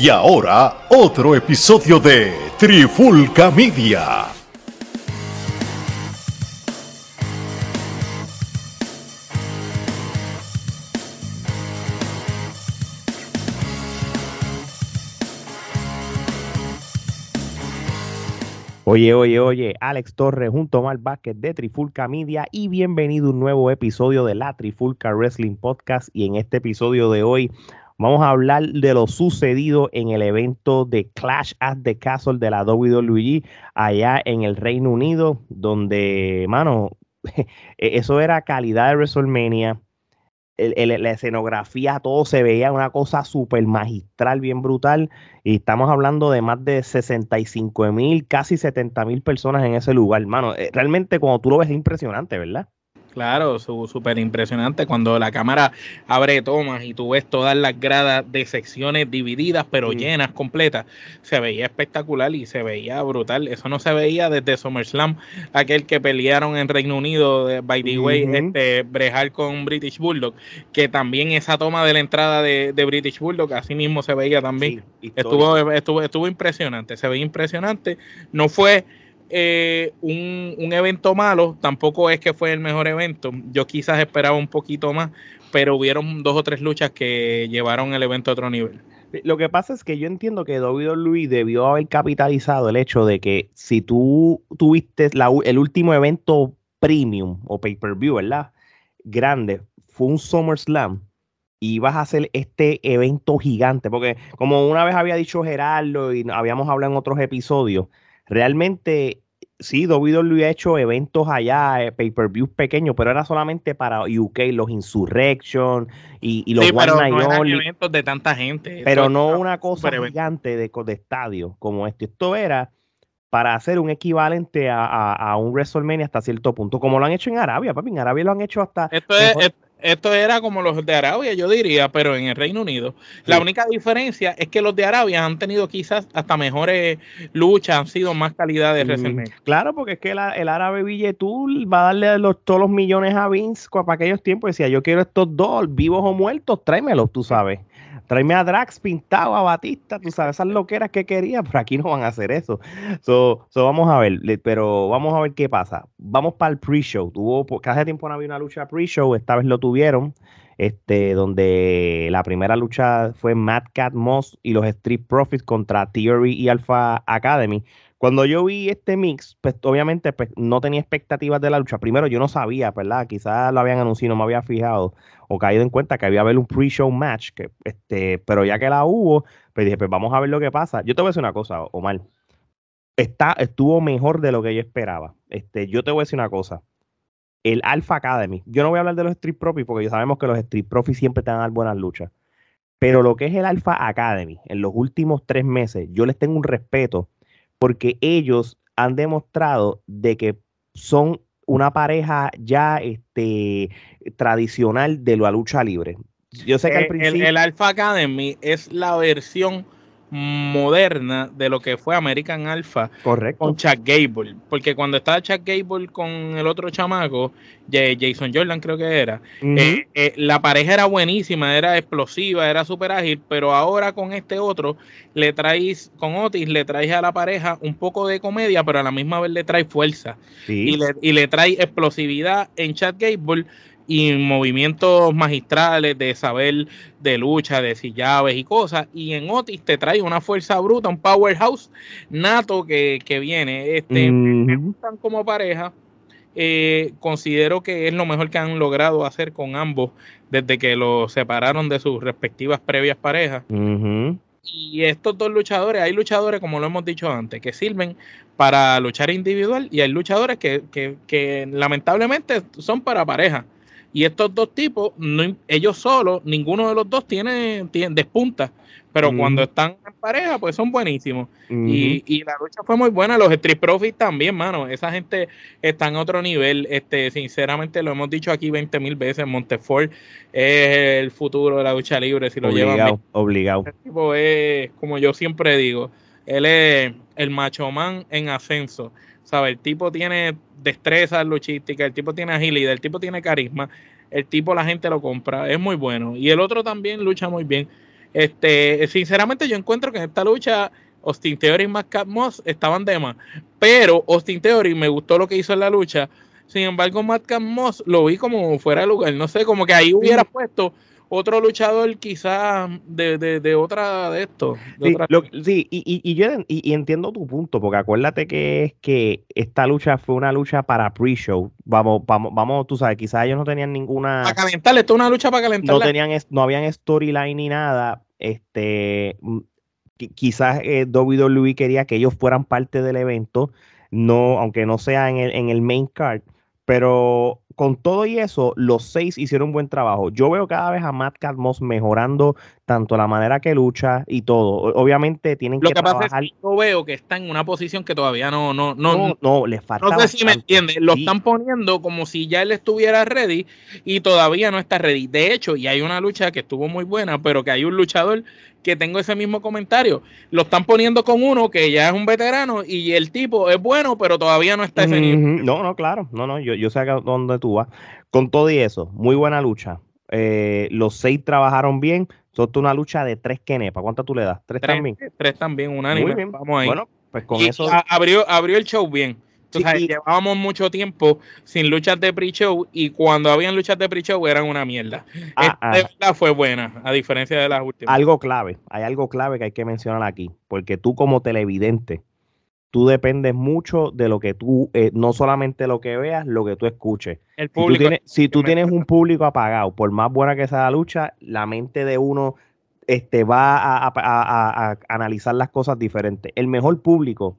Y ahora, otro episodio de Trifulca Media. Oye, oye, oye, Alex Torres junto a Omar Vázquez de Trifulca Media y bienvenido a un nuevo episodio de la Trifulca Wrestling Podcast y en este episodio de hoy vamos a hablar de lo sucedido en el evento de Clash at the Castle de la WWE allá en el Reino Unido donde, mano, eso era calidad de WrestleMania, la escenografía, todo se veía una cosa súper magistral, bien brutal. Y estamos hablando de más de 65 mil, casi 70 mil personas en ese lugar, hermano. Eh, realmente, cuando tú lo ves, es impresionante, ¿verdad? Claro, súper impresionante cuando la cámara abre tomas y tú ves todas las gradas de secciones divididas pero llenas, completas. Se veía espectacular y se veía brutal. Eso no se veía desde SummerSlam, aquel que pelearon en Reino Unido, by the way, este, brejar con British Bulldog, que también esa toma de la entrada de, British Bulldog, así mismo se veía también. estuvo, estuvo, estuvo impresionante, se veía impresionante. No fue eh, un, evento malo, tampoco es que fue el mejor evento. Yo quizás esperaba un poquito más, pero hubieron dos o tres luchas que llevaron el evento a otro nivel. Lo que pasa es que yo entiendo que Luis debió haber capitalizado el hecho de que si tú tuviste el último evento premium o pay-per-view, ¿verdad? Grande, fue un SummerSlam y vas a hacer este evento gigante, porque como una vez había dicho Gerardo y habíamos hablado en otros episodios, realmente sí, WWE ha hecho eventos allá, eh, pay-per-views pequeños, pero era solamente para UK, los Insurrection y, los sí, One pero no eventos de tanta gente. Pero no una cosa gigante de, de estadio como este. Esto era para hacer un equivalente a, un WrestleMania hasta cierto punto, como lo han hecho en Arabia, papi. En Arabia lo han hecho hasta. Esto es, esto era como los de Arabia, yo diría, pero en el Reino Unido. La única diferencia es que los de Arabia han tenido quizás hasta mejores luchas, han sido más calidad de WrestleMania. claro, porque es que el, árabe Villetul va a darle los, todos los millones a Vince para aquellos tiempos. Decía, yo quiero estos dos, vivos o muertos, tráemelos, tú sabes. Tráeme a Drax pintado, a Batista, tú sabes, esas loqueras que quería, pero aquí no van a hacer eso. So, vamos a ver, pero vamos a ver qué pasa. Vamos para el pre-show. Tuvo, hace tiempo no había una lucha pre-show, esta vez lo tuvieron, este, donde la primera lucha fue Matt Cat Moss y los Street Profits contra Theory y Alpha Academy. Cuando yo vi este mix, pues obviamente pues, no tenía expectativas de la lucha. Primero, yo no sabía, ¿verdad? Quizás lo habían anunciado, no me había fijado o caído en cuenta que había haber un pre-show match, este, pero ya que la hubo, pues dije, pues vamos a ver lo que pasa. Yo te voy a decir una cosa, Omar. Está, estuvo mejor de lo que yo esperaba. Este, yo te voy a decir una cosa. El Alpha Academy, yo no voy a hablar de los Street Profits porque ya sabemos que los Street Profits siempre te van a dar buenas luchas. Pero lo que es el Alpha Academy, en los últimos tres meses, yo les tengo un respeto porque ellos han demostrado de que son una pareja ya este, tradicional de la lucha libre. Yo sé que al principio... el, el Alpha Academy es la versión moderna de lo que fue American Alpha Correcto. con Chuck Gable. Porque cuando estaba Chuck Gable con el otro chamaco, Jason Jordan creo que era, eh, eh, la pareja era buenísima, era explosiva, era súper ágil, pero ahora con este otro, le traes, con Otis, le traes a la pareja un poco de comedia, pero a la misma vez le trae fuerza. Y, le, y le trae explosividad en Chuck Gable y movimientos magistrales de saber de lucha, de sillaves y cosas. Y en Otis te trae una fuerza bruta, un powerhouse nato que, viene. Este, Me gustan como pareja. Eh, considero que es lo mejor que han logrado hacer con ambos desde que los separaron de sus respectivas previas parejas. Y estos dos luchadores, hay luchadores, como lo hemos dicho antes, que sirven para luchar individual y hay luchadores que, que, que lamentablemente son para pareja. Y estos dos tipos, ellos solos, ninguno de los dos tiene, tiene despunta. Pero cuando están en pareja, pues son buenísimos. y, la lucha fue muy buena. Los Street Profits también, mano. Esa gente está en otro nivel. Este, sinceramente, lo hemos dicho aquí 20 mil veces. Montefort es el futuro de la lucha libre. Si lo obligado, Obligado. Tipo es, como yo siempre digo, él es el macho man en ascenso. ¿Sabes? El tipo tiene destreza luchística, el tipo tiene agilidad, el tipo tiene carisma, el tipo la gente lo compra, es muy bueno. Y el otro también lucha muy bien. Este, sinceramente, yo encuentro que en esta lucha Austin Theory y Matt Moss estaban de más. Pero Austin Theory me gustó lo que hizo en la lucha. Sin embargo, Matt Moss lo vi como fuera de lugar. No sé, como que ahí hubiera puesto otro luchador quizás de, de, de, otra de esto. sí, y, y, yo y, entiendo tu punto, porque acuérdate que es que esta lucha fue una lucha para pre-show. Vamos, vamos, vamos, tú sabes, quizás ellos no tenían ninguna. Para calentarle, esto es una lucha para calentarle. No tenían, no habían storyline ni nada. Este, quizás eh, WWE quería que ellos fueran parte del evento, no, aunque no sea en el, en el main card, pero con todo y eso, los seis hicieron un buen trabajo. Yo veo cada vez a Matt Cadmos mejorando tanto la manera que lucha y todo. Obviamente tienen Lo que, trabajar. yo veo que está en una posición que todavía no, no, no, no, no le falta. No sé si me entiendes. Lo están poniendo como si ya él estuviera ready y todavía no está ready. De hecho, y hay una lucha que estuvo muy buena, pero que hay un luchador que tengo ese mismo comentario. Lo están poniendo con uno que ya es un veterano y el tipo es bueno, pero todavía no está ese nivel. No, no, claro. No, no, yo, yo sé a dónde tú vas. Con todo y eso, muy buena lucha. Eh, los seis trabajaron bien. Son una lucha de tres kenepas. ¿Cuántas tú le das? ¿Tres, también? Tres también, unánime. Muy Vamos ahí. Bueno, pues con eso. Abrió, abrió el show bien. llevábamos mucho tiempo sin luchas de pre-show y cuando habían luchas de pre-show eran una mierda. Ah, Esta ah. fue buena, a diferencia de las últimas. Algo clave, hay algo clave que hay que mencionar aquí, porque tú como televidente, tú dependes mucho de lo que tú, eh, no solamente lo que veas, lo que tú escuches. El público. Si tú tienes, un público apagado, por más buena que sea la lucha, la mente de uno este, va a, analizar las cosas diferentes. El mejor público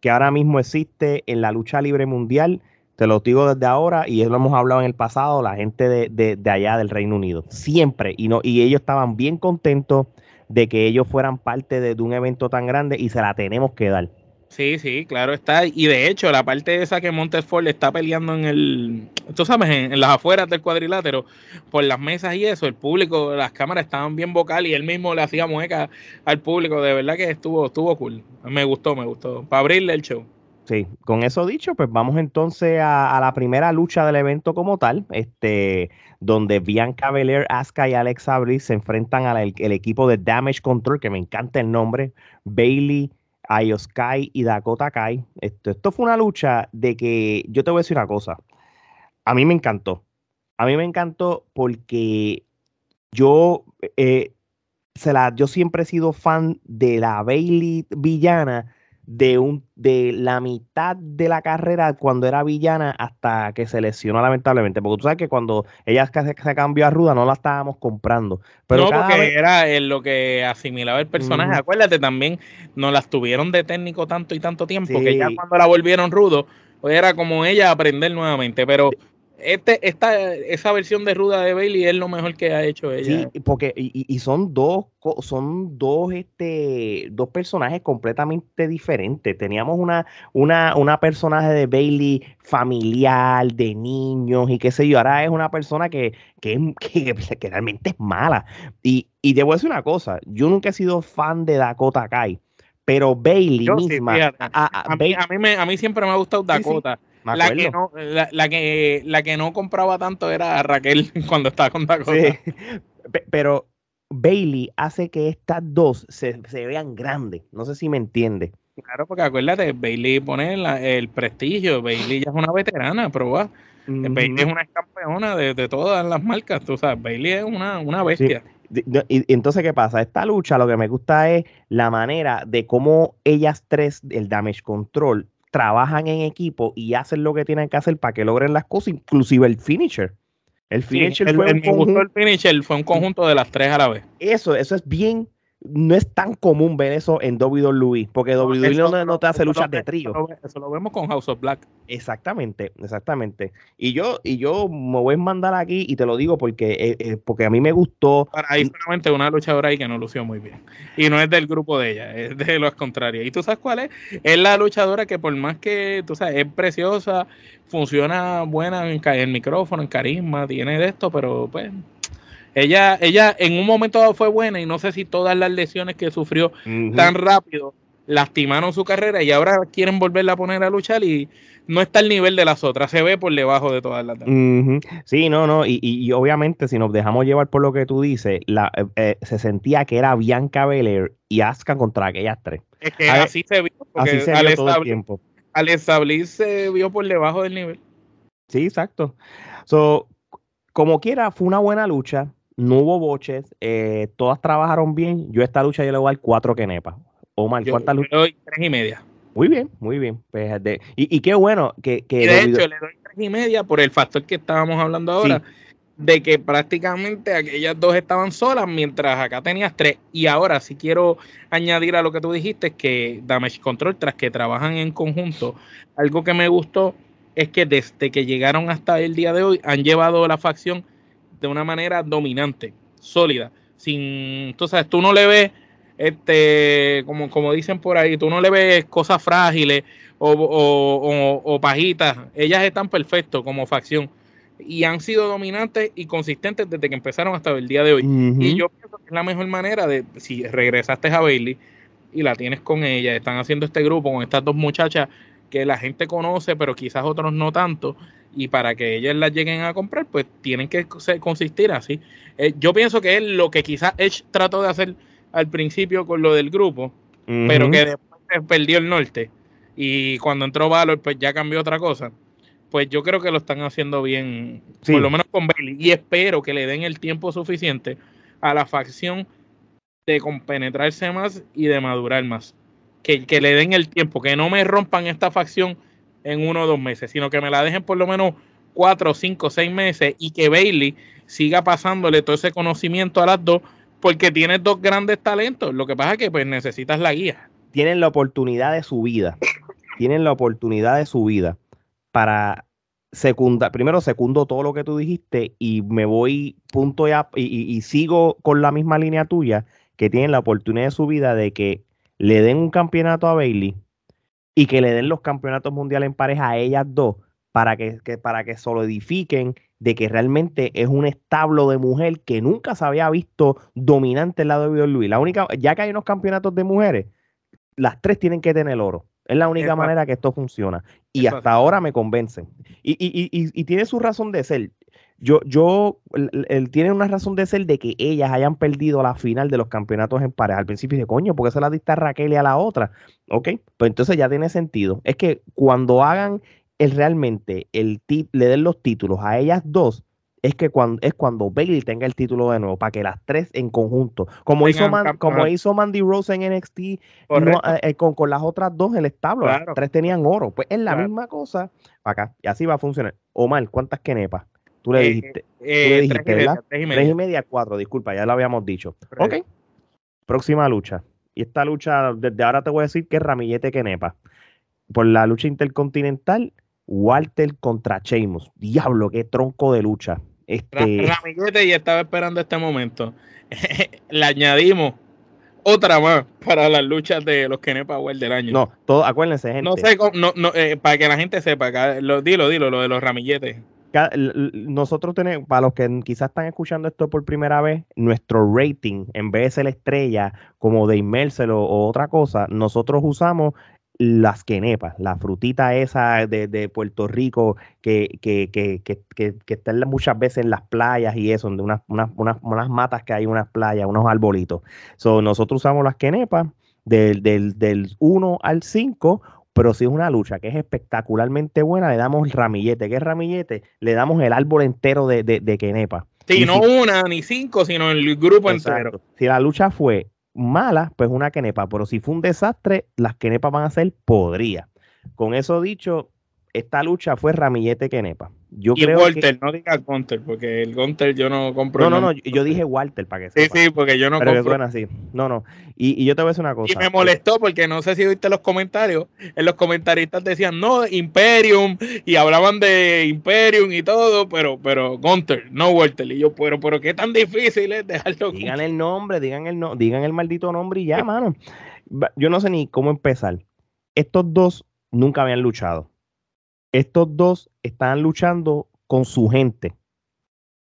que ahora mismo existe en la lucha libre mundial, te lo digo desde ahora, y eso lo hemos hablado en el pasado, la gente de, de allá del Reino Unido. Siempre. Y, no, y ellos estaban bien contentos de que ellos fueran parte de un evento tan grande y se la tenemos que dar. Sí, sí, claro está. Y de hecho, la parte esa que Montesfort está peleando en el, tú sabes, en, las afueras del cuadrilátero, por las mesas y eso, el público, las cámaras estaban bien vocal y él mismo le hacía mueca al público. De verdad que estuvo, estuvo cool. Me gustó, me gustó. Para abrirle el show. Sí, con eso dicho, pues vamos entonces a, la primera lucha del evento como tal, este, donde Bianca Belair, Asuka y Alex Abril se enfrentan al equipo de Damage Control, que me encanta el nombre, Bailey, Io Sky y Dakota Kai. Esto, esto fue una lucha de que yo te voy a decir una cosa. A mí me encantó. A mí me encantó porque yo, eh, se la, yo siempre he sido fan de la Bailey villana de, un, de la mitad de la carrera cuando era villana hasta que se lesionó lamentablemente. Porque tú sabes que cuando ella se, se cambió a Ruda no la estábamos comprando. Pero no, porque era lo que asimilaba el personaje. Acuérdate también, no las tuvieron de técnico tanto y tanto tiempo que ya cuando la volvieron rudo, pues era como ella aprender nuevamente. Pero este, esta, esa versión de Ruda de Bailey es lo mejor que ha hecho ella. Sí, porque y, y, son dos, son dos, este, dos personajes completamente diferentes. Teníamos una, una, una personaje de Bailey familiar, de niños y qué sé yo. Ahora es una persona que, que, que, realmente es mala. Y, y debo decir una cosa, yo nunca he sido fan de Dakota Kai. Pero Bailey misma. a, mí, a, mí me, a mí siempre me ha gustado Dakota. La que, no, la, que, la que no compraba tanto era Raquel cuando estaba con Dakota. Pero Bailey hace que estas dos se, vean grandes. No sé si me entiende. Claro, porque acuérdate, Bailey pone el prestigio. Bailey ya es una veterana, pero va. Bailey es una campeona de, todas las marcas. Tú sabes, Bailey es una, una bestia. Y, entonces, ¿qué pasa? Esta lucha lo que me gusta es la manera de cómo ellas tres, el damage control, trabajan en equipo y hacen lo que tienen que hacer para que logren las cosas, inclusive el finisher. El finisher fue, un conjunto, el finisher fue un conjunto de las tres a la vez. Eso, eso es bien no es tan común ver eso en WWE, porque WWE no, no, te hace luchas de trío. Eso lo, vemos con House of Black. Exactamente, exactamente. Y yo, y yo me voy a mandar aquí y te lo digo porque, eh, eh, porque a mí me gustó. Hay solamente una luchadora ahí que no lució muy bien. Y no es del grupo de ella, es de los contrarios. ¿Y tú sabes cuál es? Es la luchadora que por más que, tú sabes, es preciosa, funciona buena en el micrófono, en carisma, tiene de esto, pero pues ella, ella en un momento dado fue buena y no sé si todas las lesiones que sufrió tan rápido lastimaron su carrera y ahora quieren volverla a poner a luchar y no está al nivel de las otras, se ve por debajo de todas las demás. Sí, no, no, y, obviamente si nos dejamos llevar por lo que tú dices, la, eh, eh, se sentía que era Bianca Belair y Asuka contra aquellas tres. Es que así se vio, así se vio todo el tiempo. Al establecer se vio por debajo del nivel. Sí, exacto. So, como quiera, fue una buena lucha, no hubo boches, eh, todas trabajaron bien. Yo esta lucha yo le voy a dar cuatro kenepas. Omar, ¿cuántas luchas? Le doy tres y media. Muy bien, muy bien. Pues, y, qué bueno que... que de hecho, le doy tres y media por el factor que estábamos hablando ahora, de que prácticamente aquellas dos estaban solas, mientras acá tenías tres. Y ahora, si quiero añadir a lo que tú dijiste, que Damage Control, tras que trabajan en conjunto, algo que me gustó es que desde que llegaron hasta el día de hoy han llevado la facción de una manera dominante, sólida, sin, tú sabes, tú no le ves, este, como, como dicen por ahí, tú no le ves cosas frágiles o, pajitas, ellas están perfectos como facción y han sido dominantes y consistentes desde que empezaron hasta el día de hoy. Y yo pienso que es la mejor manera de, si regresaste a Bailey y la tienes con ella, están haciendo este grupo con estas dos muchachas que la gente conoce, pero quizás otros no tanto, y para que ellas las lleguen a comprar, pues tienen que consistir así. Eh, yo pienso que es lo que quizás Edge trató de hacer al principio con lo del grupo, pero que después perdió el norte, y cuando entró Valor, pues ya cambió otra cosa. Pues yo creo que lo están haciendo bien, por lo menos con Bailey, y espero que le den el tiempo suficiente a la facción de compenetrarse más y de madurar más. Que, le den el tiempo, que no me rompan esta facción en uno o dos meses, sino que me la dejen por lo menos cuatro, cinco, seis meses y que Bailey siga pasándole todo ese conocimiento a las dos, porque tiene dos grandes talentos. Lo que pasa es que pues necesitas la guía. Tienen la oportunidad de su vida. Tienen la oportunidad de su vida para secundar. Primero segundo todo lo que tú dijiste y me voy punto y, y sigo con la misma línea tuya, que tienen la oportunidad de su vida de que le den un campeonato a Bailey y que le den los campeonatos mundiales en pareja a ellas dos para que, para que solidifiquen de que realmente es un establo de mujer que nunca se había visto dominante en la WWE. La única, ya que hay unos campeonatos de mujeres, las tres tienen que tener oro. Es la única manera que esto funciona. Y hasta ahora me convencen. Y, y, y, y, tiene su razón de ser yo, yo, él, tiene una razón de ser de que ellas hayan perdido la final de los campeonatos en pareja. Al principio de coño, porque se la diste a Raquel y a la otra. Ok, pues entonces ya tiene sentido. Es que cuando hagan el realmente, el le den los títulos a ellas dos, es que cuando es cuando Bailey tenga el título de nuevo, para que las tres en conjunto, como hizo como hizo Mandy Rose en NXT eh, eh, con, las otras dos en el establo, las tres tenían oro, pues es la misma cosa acá, y así va a funcionar. Omar, ¿cuántas kenepas? Tú le eh, dijiste, dijiste tres, ¿verdad? Y media, tres y media, cuatro, disculpa, ya lo habíamos dicho. Ok. Próxima lucha. Y esta lucha, desde ahora te voy a decir que es Ramillete Kenepa. Por la lucha intercontinental, Walter contra Sheamus. Diablo, qué tronco de lucha. Este... Ramillete y estaba esperando este momento. le añadimos otra más para las luchas de los Kenepa World del año. No, todo, acuérdense, gente. No sé, no, no, eh, para que la gente sepa, lo, dilo, dilo, lo de los ramilletes nosotros tenemos, para los que quizás están escuchando esto por primera vez, nuestro rating, en vez de ser la estrella como de Immelsel o, otra cosa, nosotros usamos las quenepas, la frutita esa de, Puerto Rico que, que, que, que, están muchas veces en las playas y eso, de unas, unas, unas, matas que hay, unas playas, unos arbolitos. So, nosotros usamos las quenepas del, del, del 1 al 5 pero si es una lucha que es espectacularmente buena, le damos ramillete. ¿Qué es ramillete? Le damos el árbol entero de, de, de Kenepa. Sí, no una ni cinco, sino el grupo entero. Si la lucha fue mala, pues una Kenepa. Pero si fue un desastre, las Kenepas van a ser podría. Con eso dicho, esta lucha fue ramillete Kenepa. Yo y creo Walter, no diga Gunter, porque el Gunter yo no compro. No, no, no, yo dije Walter para que sepa. Sí, sí, porque yo no Pero compro. así. No, no. Y, y, yo te voy a decir una cosa. Y me molestó porque no sé si viste los comentarios. En los comentaristas decían, no, Imperium, y hablaban de Imperium y todo, pero, pero Gunter, no Walter. Y yo, pero, pero qué tan difícil es dejarlo. Digan el nombre, digan el, no, digan el maldito nombre y ya, mano. Yo no sé ni cómo empezar. Estos dos nunca habían luchado estos dos están luchando con su gente.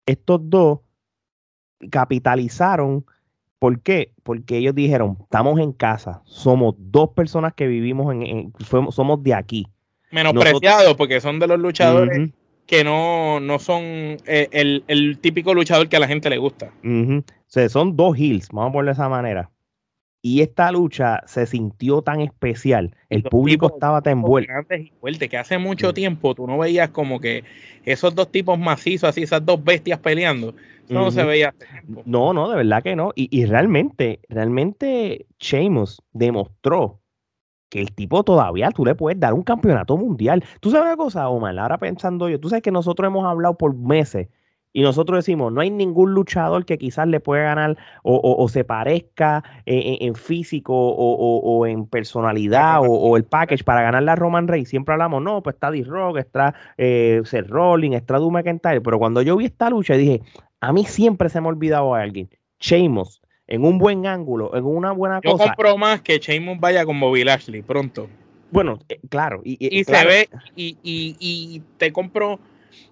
Estos dos capitalizaron ¿Por qué? Porque ellos dijeron, estamos en casa, somos dos personas que vivimos en, somos de aquí. Menospreciados porque son de los luchadores que no, no son eh, el, típico luchador que a la gente le gusta. O sea, son dos heels, vamos a ponerlo de esa manera. Y esta lucha se sintió tan especial, el público estaba tan envuelto. fuerte, que hace mucho tiempo tú no veías como que esos dos tipos macizos, así, esas dos bestias peleando. no se veía No, no, de verdad que no. Y, y realmente, realmente Sheamus demostró que el tipo todavía tú le puedes dar un campeonato mundial. Tú sabes una cosa, Omar, ahora pensando yo, tú sabes que nosotros hemos hablado por meses y nosotros decimos, no hay ningún luchador que quizás le pueda ganar o, se parezca en, físico o, en personalidad o, el package para ganar la Roman Reigns. Siempre hablamos, no, pues está D-Rock, está eh, Seth Rollins, está Drew McIntyre. Pero cuando yo vi esta lucha dije, a mí siempre se me ha olvidado a alguien. Sheamus, en un buen ángulo, en una buena cosa. Yo compro más que Sheamus vaya con Bobby Lashley pronto. Bueno, eh, claro. Y, se ve, y, y te compro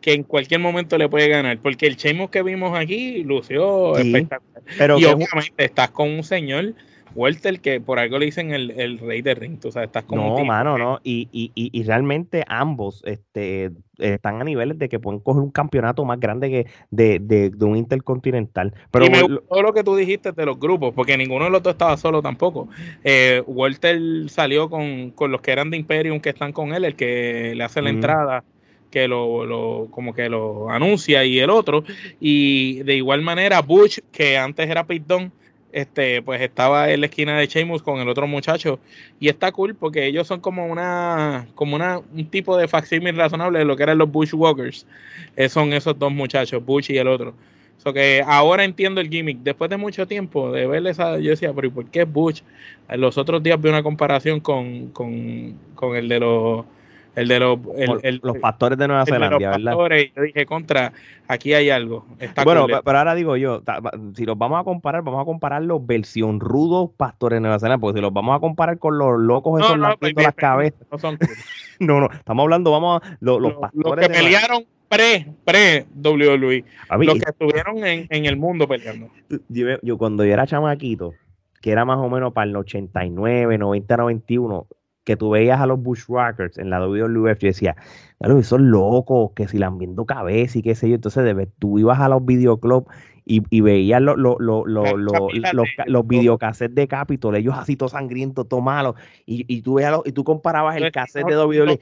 que en cualquier momento le puede ganar, porque el Sheamus que vimos aquí lució espectacular. Pero y obviamente estás con un señor Walter que por algo le dicen el, rey de ring, tú sabes, estás con No, mano, no, y, y, y, realmente ambos este, están a niveles de que pueden coger un campeonato más grande que de, de, un intercontinental. Pero y me gustó lo que tú dijiste de los grupos, porque ninguno de los dos estaba solo tampoco. Eh, Walter salió con, con, los que eran de Imperium que están con él, el que le hace la entrada que lo, lo, como que lo anuncia y el otro. Y de igual manera, Bush, que antes era Pete este, pues estaba en la esquina de Sheamus con el otro muchacho. Y está cool porque ellos son como una, como una, un tipo de facsímil razonable de lo que eran los Bushwalkers. Eh, son esos dos muchachos, Bush y el otro. So que ahora entiendo el gimmick. Después de mucho tiempo de verles esa, yo decía, pero ¿y por qué Bush? Los otros días vi una comparación con, con, con el de los el de los, los pastores de Nueva Zelanda, ¿verdad? yo dije, contra, aquí hay algo. bueno, pero ahora digo yo, si los vamos a comparar, vamos a comparar los versión rudos pastores de Nueva Zelanda, porque si los vamos a comparar con los locos esos no, pues, las cabezas. No, son no, no, estamos hablando, vamos a los, pastores. Los que pelearon pre, pre WWE, los que estuvieron en, en, el mundo peleando. Yo, yo cuando yo era chamaquito, que era más o menos para el 89, 90, 91, que tú veías a los Bushwhackers en la WWF, yo decía, claro, son locos, que si la han viendo cabeza y qué sé yo. Entonces, tú ibas a los videoclubs y, y veías los videocassettes de Capitol, ellos así todo sangrientos, todo malos, y, y, tú veías y tú comparabas el cassette de WWE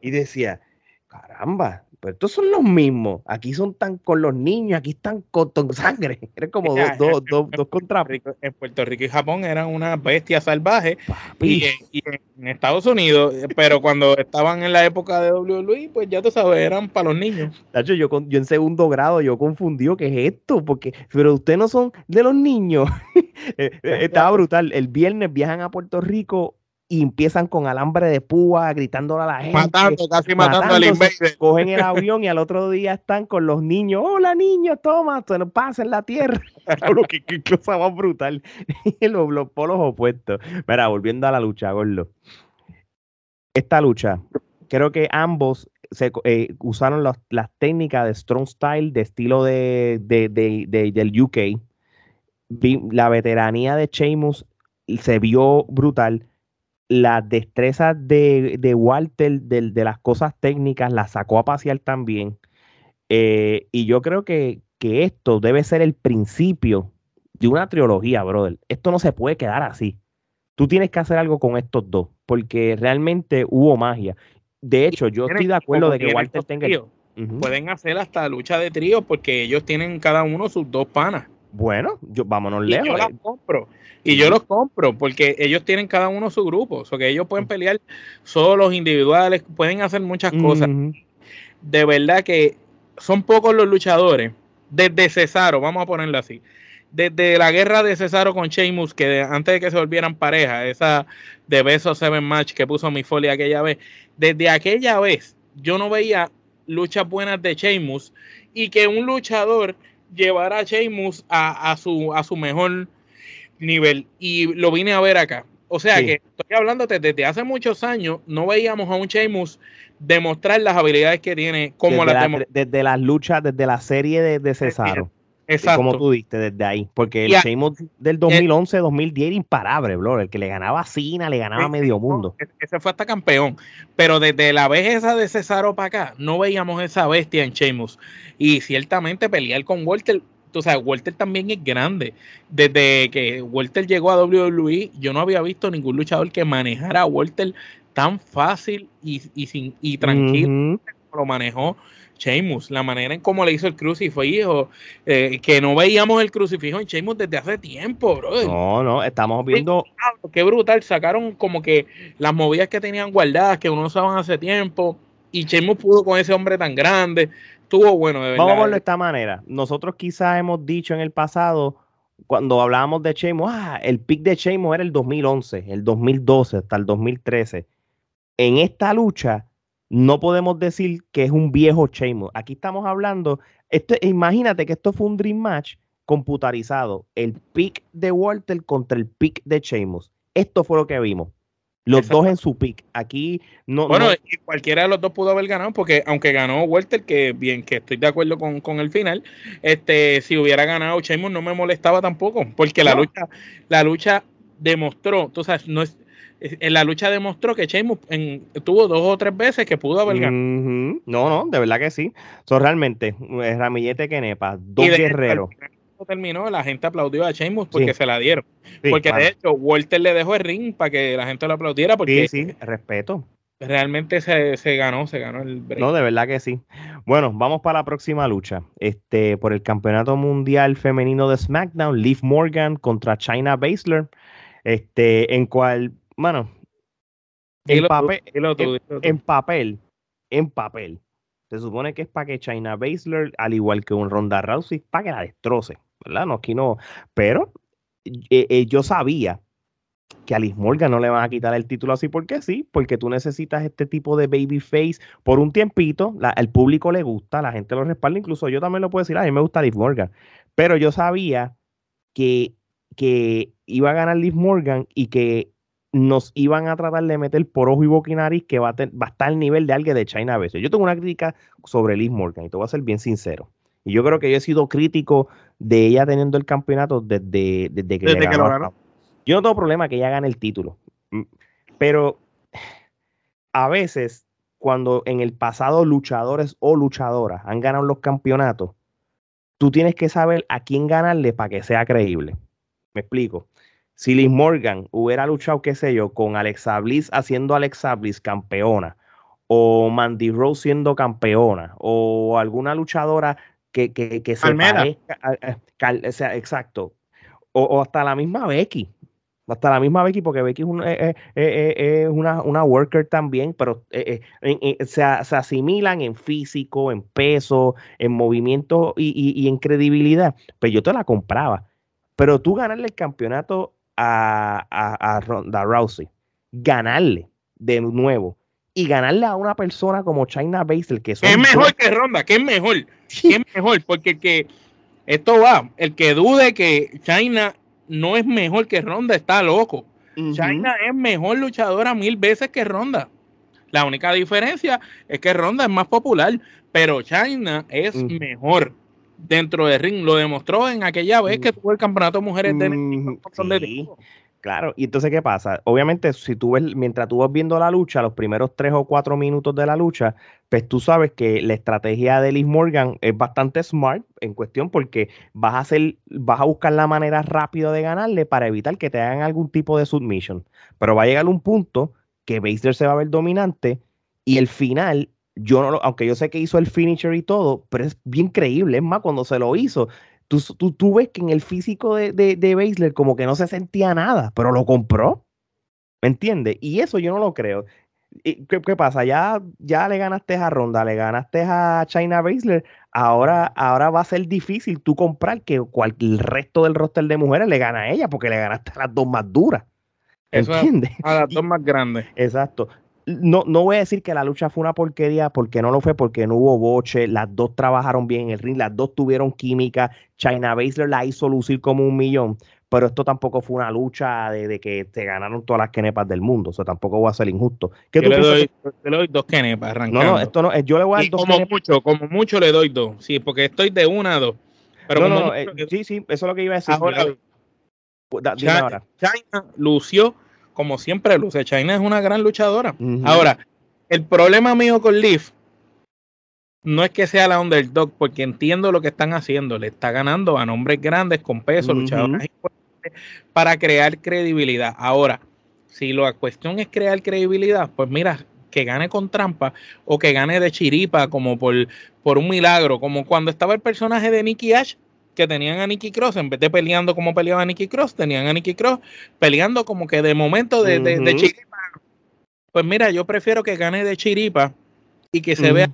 y, y decías, caramba, pero estos son los mismos. Aquí son tan con los niños, aquí están con, sangre. Eran como dos, dos, dos, dos contra. En Puerto Rico y Japón eran una bestia salvaje. Y, en Estados Unidos, eh, pero cuando estaban en la época de WWE, pues ya tú sabes, eran para los niños. Tacho, yo, yo en segundo grado, yo confundió ¿qué es esto? Porque, pero ustedes no son de los niños. Eh, eh, estaba brutal. El viernes viajan a Puerto Rico y empiezan con alambre de púa, gritándole a la gente. Matando, casi matando al invader. Cogen el avión y al otro día están con los niños. Hola niños, toma, se nos pasa en la tierra. lo que, cosa más brutal. los, los, polos opuestos. Mira, volviendo a la lucha, Gordo. Esta lucha, creo que ambos se, eh, usaron las técnicas de Strong Style, de estilo de, de, de, del UK. La veteranía de Sheamus se vio brutal las destrezas de, Walter de, las cosas técnicas las sacó a pasear también. Eh, y yo creo que, esto debe ser el principio de una trilogía, brother. Esto no se puede quedar así. Tú tienes que hacer algo con estos dos, porque realmente hubo magia. De hecho, yo estoy de acuerdo de que Walter tenga. Pueden hacer hasta lucha de trío porque ellos tienen cada uno sus dos panas. Bueno, yo, vámonos lejos. Yo las compro. Y yo los compro porque ellos tienen cada uno su grupo. O sea, que ellos pueden pelear solos, individuales, pueden hacer muchas cosas. De verdad que son pocos los luchadores. Desde Cesaro, vamos a ponerlo así. Desde la guerra de Cesaro con Sheamus, que antes de que se volvieran pareja, esa de Beso Seven Match que puso mi folia aquella vez, desde aquella vez yo no veía luchas buenas de Sheamus y que un luchador llevara a Sheamus a, a, su, a su mejor nivel y lo vine a ver acá. O sea que estoy hablando desde hace muchos años, no veíamos a un Sheamus demostrar las habilidades que tiene como desde, desde las luchas, desde la serie de, de Cesaro. Exacto. Como tú diste desde ahí. Porque el Sheamus del 2011-2010 era imparable, bro. El que le ganaba a Cena, le ganaba a medio mundo. E-, ese fue hasta campeón. Pero desde la vez esa de Cesaro para acá, no veíamos esa bestia en Sheamus. Y ciertamente pelear con Walter o sea, Walter también es grande. Desde que Walter llegó a WWE, yo no había visto ningún luchador que manejara a Walter tan fácil y, sin, y tranquilo como lo manejó Sheamus. La manera en cómo le hizo el crucifijo, eh, que no veíamos el crucifijo en Sheamus desde hace tiempo, bro. No, no, estamos viendo. Qué brutal, sacaron como que las movidas que tenían guardadas, que uno usaban hace tiempo, y Sheamus pudo con ese hombre tan grande estuvo bueno, de verdad. Vamos a verlo de esta manera. Nosotros quizás hemos dicho en el pasado, cuando hablábamos de Sheamus, ah, el pick de Sheamus era el 2011, el 2012, hasta el 2013. En esta lucha, no podemos decir que es un viejo Sheamus. Aquí estamos hablando, esto, imagínate que esto fue un Dream Match computarizado. El pick de Walter contra el pick de Sheamus. Esto fue lo que vimos. Los dos en su pick. Aquí no. Bueno, cualquiera de los dos pudo haber ganado, porque aunque ganó Walter, que bien, que estoy de acuerdo con, el final, este, si hubiera ganado Sheamus no me molestaba tampoco, porque la lucha, la lucha demostró, tú sabes, no es, en la lucha demostró que Sheamus tuvo dos o tres veces que pudo haber ganado. No, no, de verdad que sí. Son realmente eh, Ramillete Kenepa, dos guerreros terminó, la gente aplaudió a Sheamus porque se la dieron. porque de hecho, Walter le dejó el ring para que la gente lo aplaudiera. Porque sí, sí, respeto. Realmente se, ganó, se ganó el break. No, de verdad que sí. Bueno, vamos para la próxima lucha. Este, por el campeonato mundial femenino de SmackDown, Liv Morgan contra China Baszler. Este, en cual, bueno, en, papel, en papel, en papel, se supone que es para que China Baszler, al igual que un Ronda Rousey, para que la destroce. ¿Verdad? No, aquí no. Pero eh, eh, yo sabía que a Liz Morgan no le van a quitar el título así porque sí, porque tú necesitas este tipo de babyface por un tiempito, el público le gusta, la gente lo respalda, incluso yo también lo puedo decir, a mí me gusta Liz Morgan, pero yo sabía que, que iba a ganar Liz Morgan y que nos iban a tratar de meter por ojo y boca y nariz que va a, va a estar al nivel de alguien de China a veces. Yo tengo una crítica sobre Liz Morgan y te voy a ser bien sincero. Y yo creo que yo he sido crítico de ella teniendo el campeonato desde, desde que, lo ganó. Yo no tengo problema que ella gane el título. Mm, pero a veces, cuando en el pasado luchadores o luchadoras han ganado los campeonatos, tú tienes que saber a quién ganarle para que sea creíble. Me explico. Si Liz Morgan hubiera luchado, qué sé yo, con Alexa Bliss haciendo Alexa Bliss campeona, o Mandy Rose siendo campeona, o alguna luchadora que, que, que se parezca, sea, exacto. O, hasta la misma Becky. Hasta la misma Becky, porque Becky es, eh, eh, eh, una, una, worker también, pero se, asimilan en físico, en peso, en movimiento y, en credibilidad. Pues yo te la compraba. Pero tú ganarle el campeonato a, a, Ronda Rousey, ganarle de nuevo y ganarle a una persona como China Baszler, que es mejor que Ronda, que es mejor, que es mejor, porque que esto va, el que dude que China no es mejor que Ronda está loco. China es mejor luchadora mil veces que Ronda. La única diferencia es que Ronda es más popular, pero China es mejor dentro del ring. Lo demostró en aquella vez que tuvo el campeonato de mujeres de Claro, y entonces, ¿qué pasa? Obviamente, si tú ves, mientras tú vas viendo la lucha, los primeros tres o cuatro minutos de la lucha, pues tú sabes que la estrategia de Liz Morgan es bastante smart en cuestión porque vas a hacer, vas a buscar la manera rápida de ganarle para evitar que te hagan algún tipo de submission. Pero va a llegar un punto que Baszler se va a ver dominante y el final, yo no aunque yo sé que hizo el finisher y todo, pero es bien creíble. Es más, cuando se lo hizo, Tú, tú, ves que en el físico de, de, de Baszler como que no se sentía nada, pero lo compró. ¿Me entiendes? Y eso yo no lo creo. ¿Qué, qué pasa? Ya, ya le ganaste a Ronda, le ganaste a China Baszler. Ahora, ahora va a ser difícil tú comprar que el resto del roster de mujeres le gana a ella porque le ganaste a las dos más duras. ¿Entiendes? A las dos más grandes. Exacto no, no voy a decir que la lucha fue una porquería porque no lo fue, porque no hubo boche, las dos trabajaron bien en el ring, las dos tuvieron química, China Baszler la hizo lucir como un millón, pero esto tampoco fue una lucha de, que te ganaron todas las kenepas del mundo, o sea, tampoco voy a ser injusto. yo, le doy, le doy, dos kenepas arrancando. No, no, esto no, yo le voy a dar dos como mucho, como mucho le doy dos, sí, porque estoy de una a dos. Pero no, no, eh, sí, sí, eso es lo que iba a decir. Ahora, China, China, lució como siempre luce. China es una gran luchadora. Ahora, el problema mío con Leaf no es que sea la underdog, porque entiendo lo que están haciendo. Le está ganando a nombres grandes con peso, luchadores importantes, para crear credibilidad. Ahora, si la cuestión es crear credibilidad, pues mira, que gane con trampa o que gane de chiripa, como por, por un milagro, como cuando estaba el personaje de Nicky Ash, que tenían a Nicky Cross, en vez de peleando como peleaba Nicky Cross, tenían a Nicky Cross peleando como que de momento de, de, chiripa. Pues mira, yo prefiero que gane de chiripa y que se vea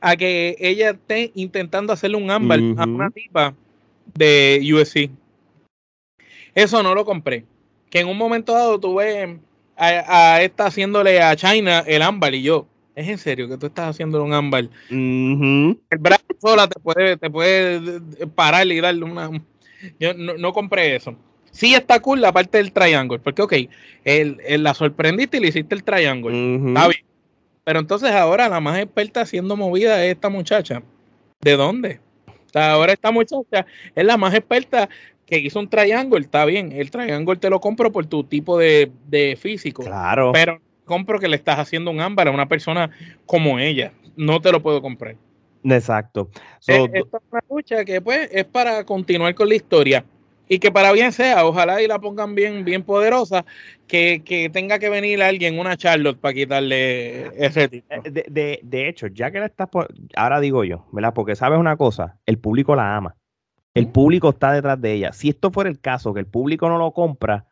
a que ella esté intentando hacerle un ámbar a una tipa de USC. Eso no lo compré. Que en un momento dado tuve a, esta haciéndole a China el ámbar y yo, es en serio que tú estás haciendo un ámbar. El brazo sola te puede, te puede parar y darle una. Yo no, compré eso. Sí está cool la parte del triángulo, porque ok, el, la sorprendiste y le hiciste el triángulo. Está bien. Pero entonces ahora la más experta haciendo movida es esta muchacha. ¿De dónde? ahora esta muchacha es la más experta que hizo un triángulo, está bien, el triángulo te lo compro por tu tipo de, físico. Claro. Pero compro que le estás haciendo un ámbar a una persona como ella. No te lo puedo comprar. Exacto. esta es una lucha que pues es para continuar con la historia y que para bien sea, ojalá y la pongan bien, bien poderosa, que, tenga que venir alguien, una Charlotte, para quitarle ese tipo. Eh, de, de, hecho, ya que la estás, ahora digo yo, ¿verdad? Porque sabes una cosa, el público la ama. El público está detrás de ella. Si esto fuera el caso, que el público no lo compra,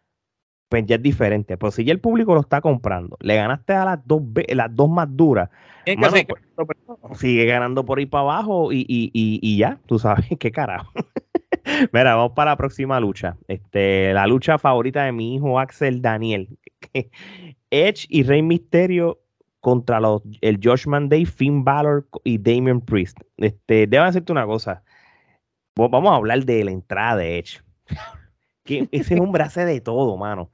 pues ya es diferente. Pero si ya el público lo está comprando, le ganaste a las dos, las dos más duras. Pues, sigue ganando por ahí para abajo y, y, y, ya, tú sabes qué carajo. Mira, vamos para la próxima lucha. Este, la lucha favorita de mi hijo Axel Daniel. Edge y Rey Misterio contra los, el Josh Day, Finn Balor y Damian Priest. Este, debo decirte una cosa vamos a hablar de la entrada de Edge. que ese hombre hace de todo, mano.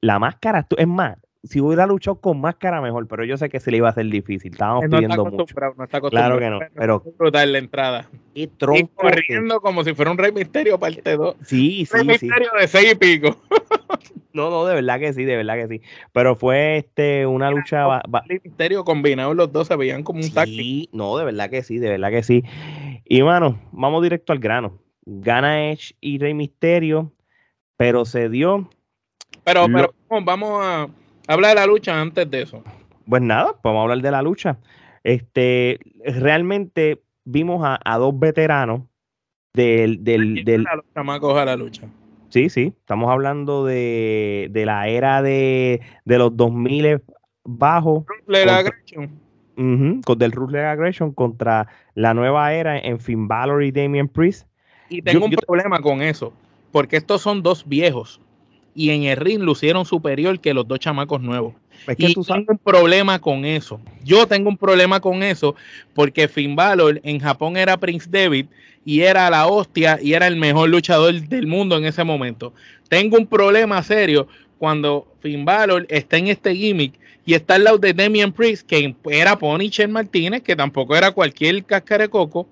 La máscara, es más, si hubiera luchado con máscara mejor, pero yo sé que se le iba a hacer difícil. Estábamos pidiendo mucho. No está claro que no, pero brutal la entrada. Y, corriendo como si fuera un Rey Misterio parte 2. Sí, sí, Rey Misterio de seis y pico. no, no, de verdad que sí, de verdad que sí. Pero fue este una lucha Rey Misterio combinado los dos se veían como un. Sí, no, de verdad que sí, de verdad que sí. Y mano, vamos directo al grano. Gana Edge y Rey Misterio, pero se dio. Pero, pero vamos a hablar de la lucha antes de eso. Pues nada, vamos a hablar de la lucha. Este, realmente vimos a, dos veteranos del, del, del los chamacos a la lucha. Sí, sí, estamos hablando de, de la era de, de los 2000 bajos con del Ruthless Aggression contra la nueva era en Finn Balor y Damian Priest. Y tengo un problema con eso, porque estos son dos viejos y en el ring lucieron superior que los dos chamacos nuevos. y tú tengo un problema con eso. Yo tengo un problema con eso porque Finn Balor en Japón era Prince David y era la hostia y era el mejor luchador del mundo en ese momento. Tengo un problema serio cuando Finn Balor está en este gimmick y está al lado de Damian Priest, que era Pony Chen Martínez, que tampoco era cualquier cáscara de coco.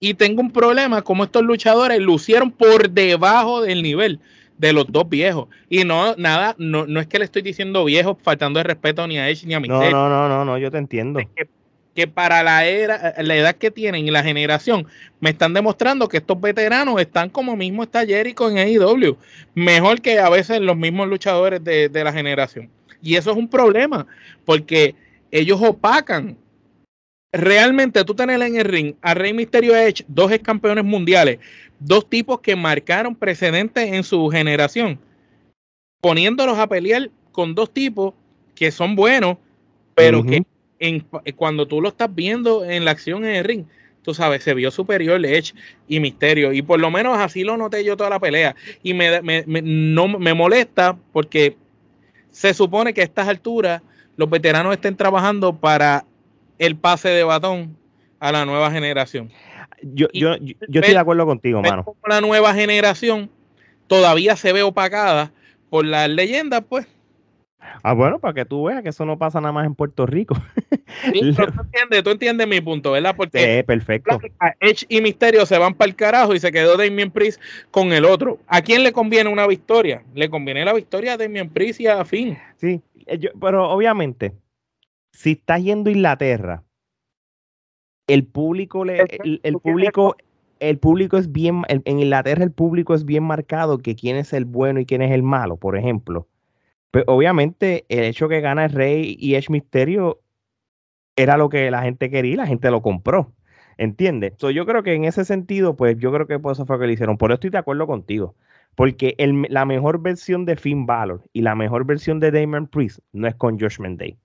Y tengo un problema, como estos luchadores lucieron por debajo del nivel de los dos viejos. Y no, nada, no, no es que le estoy diciendo viejos faltando de respeto ni a Edge ni a mi No, no, no, no, no, yo te entiendo. que, para la era, la edad que tienen y la generación, me están demostrando que estos veteranos están como mismo está Jericho en AEW. Mejor que a veces los mismos luchadores de, de la generación. Y eso es un problema, porque ellos opacan. Realmente tú tenés en el ring a Rey Misterio Edge, dos ex campeones mundiales, dos tipos que marcaron precedentes en su generación, poniéndolos a pelear con dos tipos que son buenos, pero que en, cuando tú lo estás viendo en la acción en el ring, tú sabes, se vio superior Edge y Misterio. Y por lo menos así lo noté yo toda la pelea. Y me, me, no, me molesta porque se supone que a estas alturas los veteranos estén trabajando para el pase de batón a la nueva generación. Yo, yo, estoy de acuerdo contigo, mano. Como la nueva generación todavía se ve opacada por las leyendas, pues. Ah, bueno, para que tú veas que eso no pasa nada más en Puerto Rico. Sí, pero tú entiendes, tú entiendes mi punto, ¿verdad? Porque Sí, perfecto. Edge y Misterio se van para el carajo y se quedó Damien Priest con el otro. ¿A quién le conviene una victoria? Le conviene la victoria a Damien Priest y a Finn. Sí, eh, yo- pero obviamente, si estás yendo a Inglaterra, el público, le, el, público, el público es bien, en Inglaterra el público es bien marcado que quién es el bueno y quién es el malo, por ejemplo. Pero obviamente el hecho que gana el Rey y Edge Misterio era lo que la gente quería y la gente lo compró. ¿Entiendes? So, yo creo que en ese sentido, pues yo creo que por eso fue que lo hicieron. Por eso estoy de acuerdo contigo. Porque el- la mejor versión de Finn Balor y la mejor versión de Damon Priest no es con Judgment Day.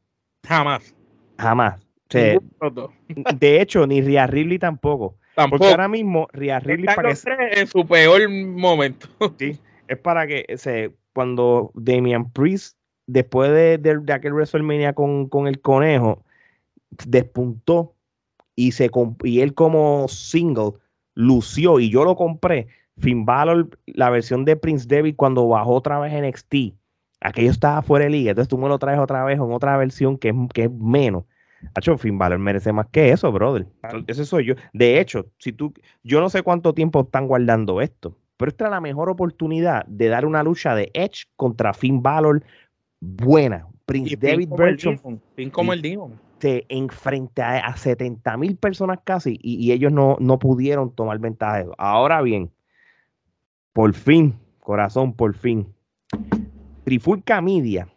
Jamás. Jamás. O sea, de hecho, ni Rhea Ripley tampoco. Porque Tampoco. ahora mismo Ripley Están para que en su peor momento. Sí, es para que se, cuando Damian Priest, después de, de- de aquel WrestleMania con, con el conejo, despuntó y, se, y él como single lució y yo lo compré. Finn Balor, la versión de Prince David cuando bajó otra vez en NXT, aquello estaba fuera de liga, entonces tú me lo traes otra vez en otra versión que es, que es menos. Hacho, Finn Balor merece más que eso, brother. Ese soy yo. De hecho, si tú, yo no sé cuánto tiempo están guardando esto, pero esta es la mejor oportunidad de dar una lucha de Edge contra Finn Balor buena. Prince Y David Demon, Finn como el Demon. se enfrenta a, 70 mil personas casi y, y ellos no, no pudieron tomar ventaja de eso. Ahora bien, por fin, corazón, por fin, Trifulca Media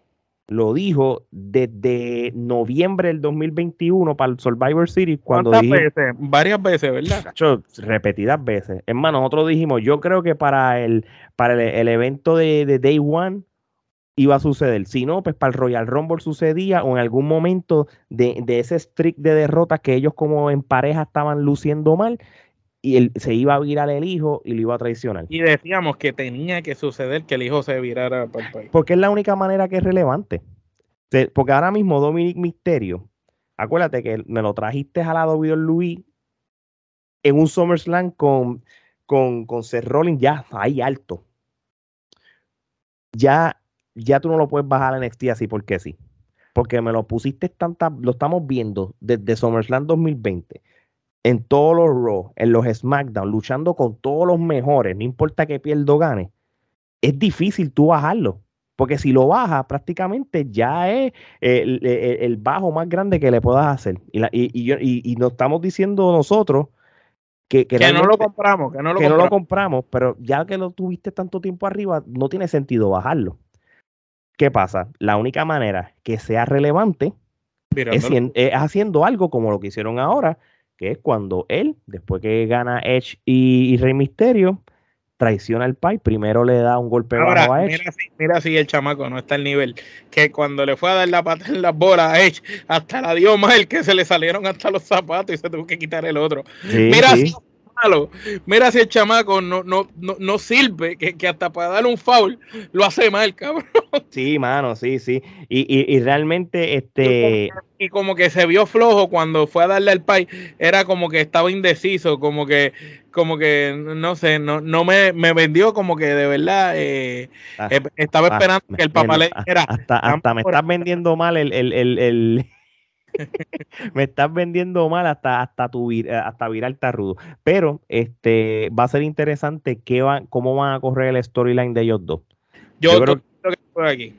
lo dijo desde noviembre del 2021 para el Survivor Series cuando ¿Cuántas veces? Varias veces, ¿verdad? Cacho, repetidas veces. Es más, nosotros dijimos, yo creo que para el, para el, el evento de, de Day One iba a suceder. Si no, pues para el Royal Rumble sucedía o en algún momento de, de ese streak de derrotas que ellos como en pareja estaban luciendo mal y él, se iba a virar el hijo y lo iba a traicionar. Y decíamos que tenía que suceder que el hijo se virara para el país. Porque es la única manera que es relevante. Porque ahora mismo Dominic Misterio, acuérdate que me lo trajiste a la Luis en un SummerSlam con, con, con Seth Rollins ya ahí alto. Ya, ya tú no lo puedes bajar a NXT así porque sí. Porque me lo pusiste tanta, lo estamos viendo desde SummerSlam 2020. En todos los Raw, en los SmackDown, luchando con todos los mejores, no importa que pierda o gane, es difícil tú bajarlo. Porque si lo bajas, prácticamente ya es el, el- el bajo más grande que le puedas hacer. Y, la- y, y y- y nos estamos diciendo nosotros que, que Que no lo compramos, que no lo que no lo compramos. pero ya que lo tuviste tanto tiempo arriba, no tiene sentido bajarlo. ¿Qué pasa? La única manera que sea relevante es, es haciendo algo como lo que hicieron ahora, que es cuando él, después que gana Edge y, y Rey Misterio, traiciona al Pai, primero le da un golpe Ahora, bajo a Edge. mira si, mira si el chamaco no está al nivel. Que cuando le fue a dar la pata en las bolas a Edge, hasta la dio mal, que se le salieron hasta los zapatos y se tuvo que quitar el otro. Sí, mira sí. si malo, mira si el chamaco no, no, no, no sirve, que, que hasta para darle un foul lo hace mal, cabrón. Sí, mano, sí, sí. Y, y, y realmente, este, Y como que se vio flojo cuando fue a darle al pay, era como que estaba indeciso, como que, como que, no sé, no, no me, me vendió como que de verdad eh, ah, eh, estaba ah, esperando que el papá le dijera, hasta, hasta me estás vendiendo mal el, el, el, el- me estás vendiendo mal hasta hasta tu vir- eh, hasta virar tarrudo. Pero este va a ser interesante qué van, cómo van a correr el storyline de ellos dos. yo, yo creo- que fue aquí,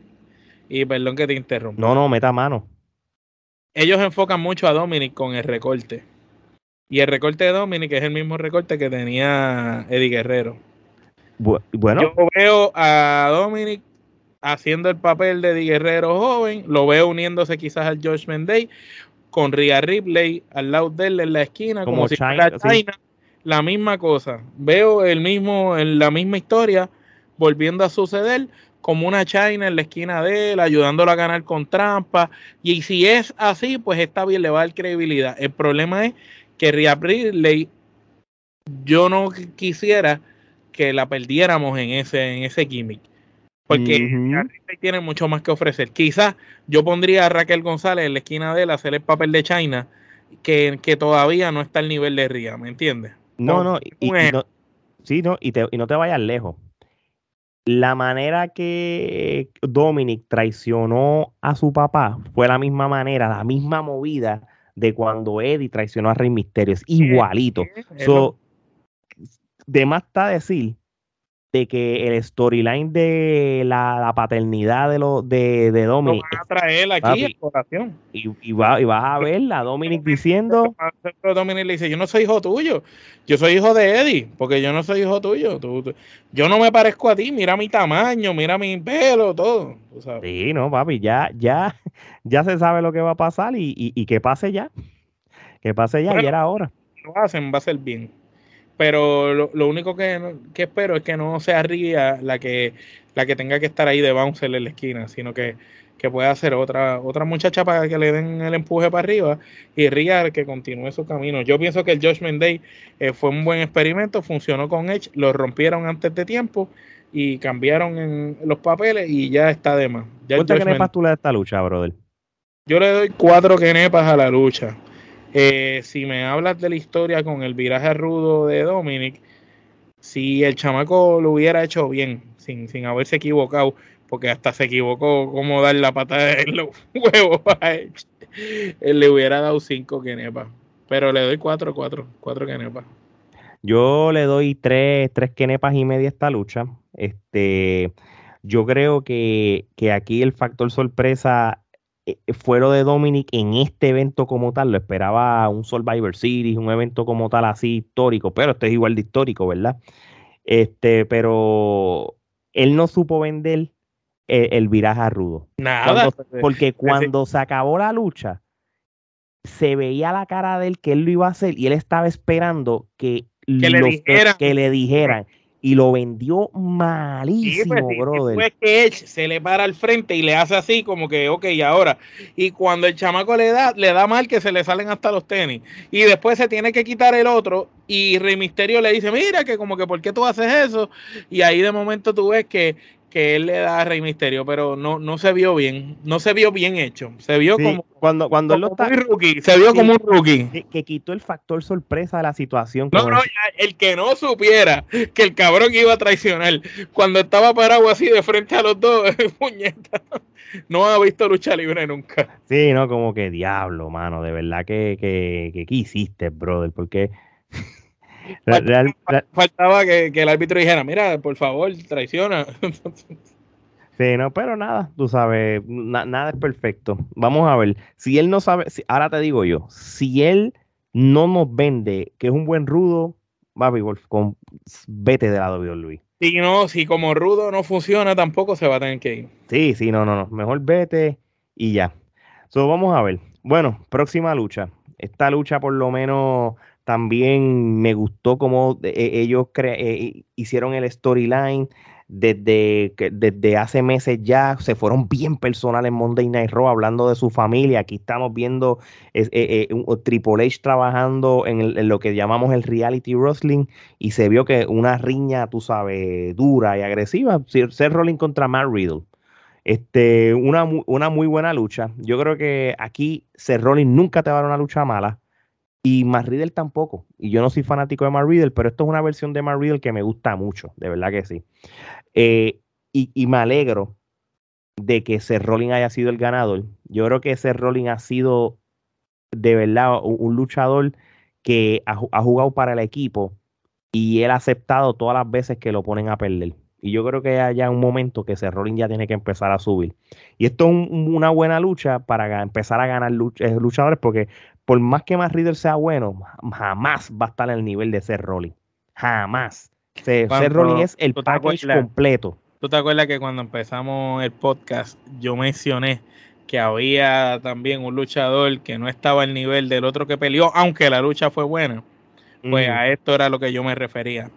y perdón que te interrumpa, No, no, meta mano. ellos enfocan mucho a Dominic con el recorte. Y el recorte de Dominic es el mismo recorte que tenía Eddie Guerrero. Bu- Bueno, Yo veo a Dominic haciendo el papel de Eddie Guerrero joven, lo veo uniéndose quizás al Judgment Day con Rhea Ripley al lado de él en la esquina, como, Como si China, fuera sí. China, la misma cosa. Veo el mismo, en la misma historia volviendo a suceder como una China en la esquina de él, ayudándolo a ganar con trampa. Y si es así, pues está bien, le va a dar credibilidad. El problema es que Rhea Ripley, yo no qu- quisiera que la perdiéramos en ese, en ese gimmick. Porque Ripley tiene mucho más que ofrecer. Quizás yo pondría a Raquel González en la esquina de él a hacer el papel de China, que, que todavía no está al nivel de Rhea, ¿me entiendes? no, no, y, no, sí, no, y, te- y no te vayas lejos. la manera que Dominic traicionó a su papá fue la misma manera, la misma movida de cuando Eddie traicionó a Rey Misterio. Es igualito. de más está decir de que el storyline de la, paternidad de, lo, de, de Dominic. Lo van a traer aquí y, y, va, y, vas a ver a Dominic diciendo. Dominic le dice: Yo no soy hijo tuyo, yo soy hijo de Eddie, porque yo no soy hijo tuyo. yo no me parezco a ti, mira mi tamaño, mira mi pelo, todo. Sí, no, papi, ya, ya, ya se sabe lo que va a pasar y, y, que pase ya. Que pase ya, y era hora. Lo hacen, va a ser bien pero lo, único que, espero es que no sea Ria la que, la que tenga que estar ahí de bouncer en la esquina, sino que, pueda ser otra, otra muchacha para que le den el empuje para arriba y Ria que continúe su camino. Yo pienso que el Judgment Day eh, fue un buen experimento, funcionó con Edge, lo rompieron antes de tiempo y cambiaron en los papeles y ya está de más. ¿Cuántas kenepas tú le das a esta lucha, brother? Yo le doy cuatro kenepas a la lucha. Eh, si me hablas de la historia con el viraje rudo de Dominic, si el chamaco lo hubiera hecho bien, sin, sin haberse equivocado, porque hasta se equivocó cómo dar la patada en los huevos él, le hubiera dado cinco kenepas. Pero le doy cuatro, cuatro, cuatro kenepas. Yo le doy tres, tres kenepas y media a esta lucha. Este, yo creo que, que aquí el factor sorpresa eh, fue lo de Dominic en este evento como tal, lo esperaba un Survivor Series, un evento como tal así histórico, pero este es igual de histórico, ¿verdad? Este, pero él no supo vender el, viraje a rudo. Nada. porque cuando se acabó la lucha, se veía la cara de él que él lo iba a hacer y él estaba esperando que, que le dijeran y lo vendió malísimo, sí, pues, brother. Después que Edge se le para al frente y le hace así como que, ok, ahora. Y cuando el chamaco le da, le da mal que se le salen hasta los tenis. Y después se tiene que quitar el otro y Rey Misterio le dice, mira que como que, ¿por qué tú haces eso? Y ahí de momento tú ves que que él le da a Rey Misterio, pero no, no se vio bien, no se vio bien hecho, se vio como cuando cuando él lo está, rookie, se vio como un rookie que, quitó el factor sorpresa de la situación. No, no, el que no supiera que el cabrón iba a traicionar cuando estaba parado así de frente a los dos, puñeta, no ha visto lucha libre nunca. Sí, no, como que diablo, mano, de verdad que que, que, que hiciste, brother, porque faltaba que, el árbitro dijera, mira, por favor, traiciona. Sí, no, pero nada, tú sabes, nada es perfecto. Vamos a ver, si él no sabe, ahora te digo yo, si él no nos vende que es un buen rudo, va Wolf, con, vete de lado, Luis. Si no, si como rudo no funciona, tampoco se va a tener que ir. Sí, sí, no, no, no, mejor vete y ya. So, vamos a ver. Bueno, próxima lucha. Esta lucha por lo menos también me gustó cómo eh, ellos eh, hicieron el storyline desde, desde hace meses ya. Se fueron bien personales en Monday Night Raw hablando de su familia. Aquí estamos viendo eh, Triple H trabajando en, lo que llamamos el reality wrestling y se vio que una riña, tú sabes, dura y agresiva. Seth Rolling contra Matt Riddle. Este, una, una muy buena lucha. Yo creo que aquí Seth Rollins nunca te va a dar una lucha mala y Matt Riddle tampoco. Y yo no soy fanático de Matt Riddle, pero esto es una versión de Matt Riddle que me gusta mucho, de verdad que sí. Eh, y, me alegro de que Seth Rollins haya sido el ganador. Yo creo que Seth Rollins ha sido de verdad un, luchador que ha, jugado para el equipo y él ha aceptado todas las veces que lo ponen a perder. Y yo creo que haya un momento que Seth Rollins ya tiene que empezar a subir. Y esto es una buena lucha para empezar a ganar eh, luchadores porque por más que más Riddle sea bueno, jamás va a estar al nivel de ser Rolling. Jamás. Ser, Rolling es el package completo. ¿Tú te acuerdas que cuando empezamos el podcast yo mencioné que había también un luchador que no estaba al nivel del otro que peleó, aunque la lucha fue buena? Pues a esto era lo que yo me refería.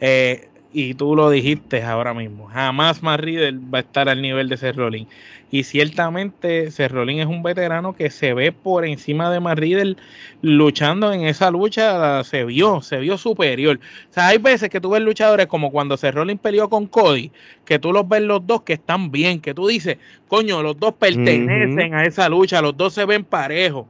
Eh, y tú lo dijiste ahora mismo, jamás más Riddle va a estar al nivel de Seth Rollins. Y ciertamente Seth Rollins es un veterano que se ve por encima de Matt Riddle luchando en esa lucha, se vio, se vio superior. O sea, hay veces que tú ves luchadores como cuando Seth Rollins peleó con Cody, que tú los ves los dos que están bien, que tú dices, coño, los dos pertenecen a esa lucha, los dos se ven parejos.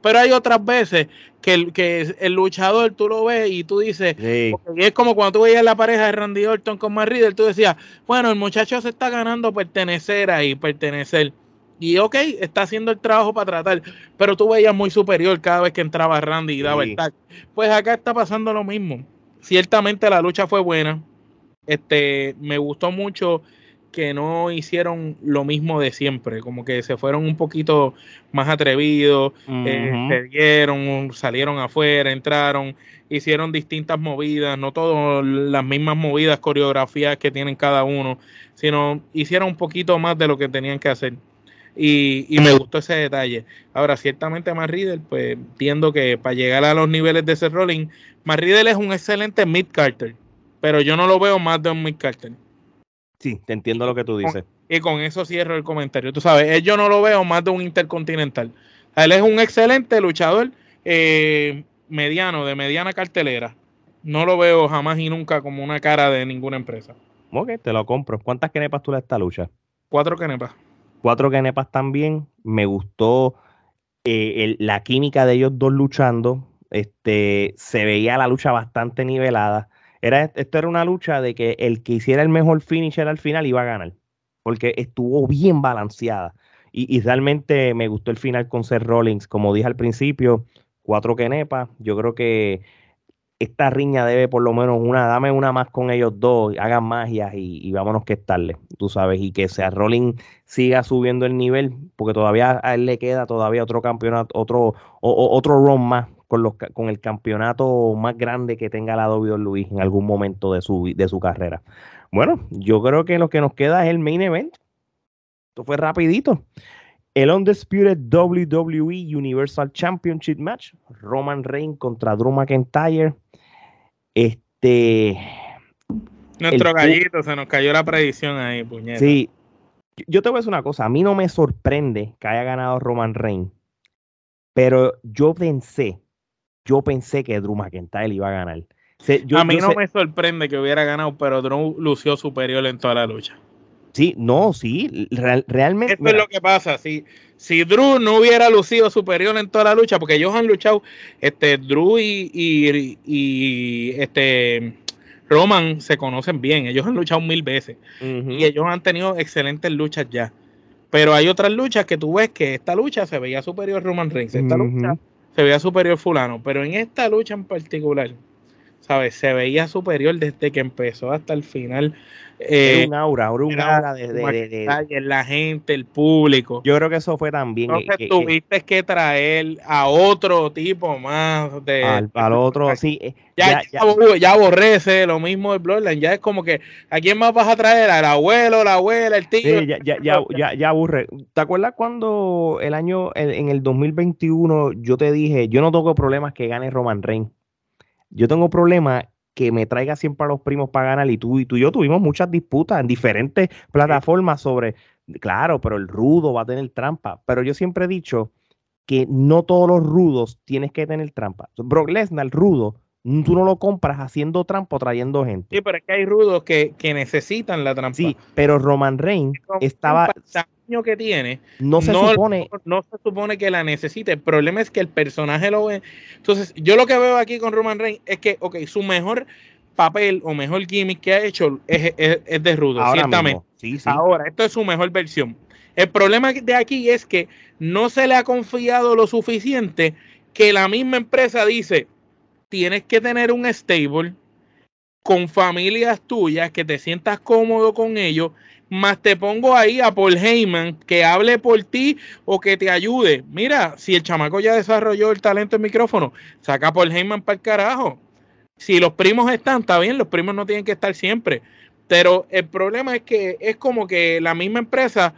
Pero hay otras veces que el, que el luchador tú lo ves y tú dices, y es como cuando tú veías la pareja de Randy Orton con Matt Riddle, tú decías, bueno, el muchacho se está ganando pertenecer ahí, pertenecer. Y ok, está haciendo el trabajo para tratar, pero tú veías muy superior cada vez que entraba Randy y daba el tag. Pues acá está pasando lo mismo. Ciertamente la lucha fue buena. Este, me gustó mucho que no hicieron lo mismo de siempre, como que se fueron un poquito más atrevidos, eh, se dieron, salieron afuera, entraron, hicieron distintas movidas, no todas las mismas movidas, coreografías que tienen cada uno, sino hicieron un poquito más de lo que tenían que hacer. Y, me gustó ese detalle. Ahora, ciertamente Matt Riddle, pues entiendo que para llegar a los niveles de ese rolling, Matt Riddle es un excelente mid carter, pero yo no lo veo más de un mid carter. Sí, te entiendo lo que tú dices. y con eso cierro el comentario. Tú sabes, yo no lo veo más de un intercontinental. Él es un excelente luchador eh, mediano, de mediana cartelera. No lo veo jamás y nunca como una cara de ninguna empresa. Ok, te lo compro. ¿Cuántas kenepas tú le esta lucha? Cuatro kenepas. Cuatro kenepas también. Me gustó eh, la química de ellos dos luchando. Este, se veía la lucha bastante nivelada. Era, esto era una lucha de que el que hiciera el mejor finisher al final iba a ganar, porque estuvo bien balanceada. Y, realmente me gustó el final con Seth Rollins. Como dije al principio, cuatro kenepas. Yo creo que esta riña debe por lo menos una, dame una más con ellos dos, hagan magias y, vámonos que estarle, tú sabes, y que sea Rollins siga subiendo el nivel, porque todavía a él le queda todavía otro campeonato, otro, otro run más con, los, con el campeonato más grande que tenga la WWE en algún momento de su, de su carrera. Bueno, yo creo que lo que nos queda es el main event. Esto fue rapidito. El Undisputed WWE Universal Championship Match. Roman Reigns contra Drew McIntyre. Este. Nuestro gallito, se nos cayó la predicción ahí, puñeta. Sí. Yo te voy a decir una cosa. A mí no me sorprende que haya ganado Roman Reigns. Pero yo pensé yo pensé que Drew McIntyre iba a ganar. a mí no me sorprende que hubiera ganado, pero Drew lució superior en toda la lucha. Sí, no, sí, realmente. Esto es lo que pasa. Si, si Drew no hubiera lucido superior en toda la lucha, porque ellos han luchado, este, Drew y, y, este Roman se conocen bien, ellos han luchado mil veces y ellos han tenido excelentes luchas ya. Pero hay otras luchas que tú ves que esta lucha se veía superior a Roman Reigns, esta lucha se veía superior fulano, pero en esta lucha en particular, ¿sabes? Se veía superior desde que empezó hasta el final. Eh, un aura, un aura de, la gente, el público. Yo creo que eso fue también. Entonces tuviste que traer a otro tipo más de. Al, otro, sí. Eh, ya, ya, ya, aborrece lo mismo de Bloodline. Ya es como que, ¿a quién más vas a traer? ¿Al abuelo, la abuela, el tío? Sí, ya, ya, ya, ya, aburre. ¿Te acuerdas cuando el año, en el 2021, yo te dije, yo no tengo problemas que gane Roman Reigns? Yo tengo problemas que me traiga siempre a los primos para ganar y tú y tú y yo tuvimos muchas disputas en diferentes plataformas sobre, claro, pero el rudo va a tener trampa, pero yo siempre he dicho que no todos los rudos tienes que tener trampa. Brock Lesnar, el rudo, tú no lo compras haciendo trampa o trayendo gente. Sí, pero es que hay rudos que, necesitan la trampa. Sí, pero Roman Reigns estaba que tiene no se supone. no, se supone que la necesite. El problema es que el personaje lo ve. Entonces yo lo que veo aquí con Roman Reigns es que ok, su mejor papel o mejor gimmick que ha hecho es, de rudo ciertamente. Ahora esto es su mejor versión. El problema de aquí es que no se le ha confiado lo suficiente que la misma empresa dice tienes que tener un stable con familias tuyas, que te sientas cómodo con ellos, más te pongo ahí a Paul Heyman que hable por ti o que te ayude. Mira, si el chamaco ya desarrolló el talento en micrófono, saca a Paul Heyman para el carajo. Si los primos están, está bien, los primos no tienen que estar siempre. Pero el problema es que es como que la misma empresa,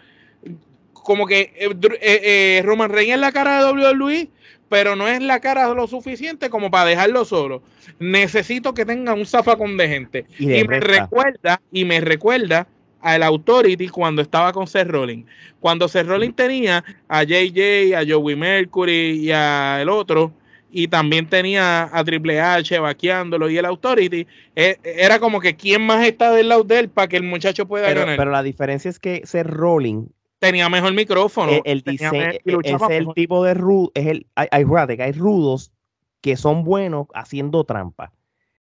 como que eh, eh, eh, Roman Reigns es la cara de WWE, pero no es la cara lo suficiente como para dejarlo solo. Necesito que tenga un zafacón de gente. Y, me recuerda, y me recuerda al Authority cuando estaba con Seth Rollins. Cuando Seth Rollins tenía a JJ, a Joey Mercury y a el otro, y también tenía a Triple H vaqueándolo y el Authority, e, era como que quién más está del lado de él para que el muchacho pueda pero, ganar. Pero la diferencia es que Seth Rollins tenía mejor micrófono. El, diseño, e, es el tipo de rudo, es el, hay, hay, hay rudos que son buenos haciendo trampa.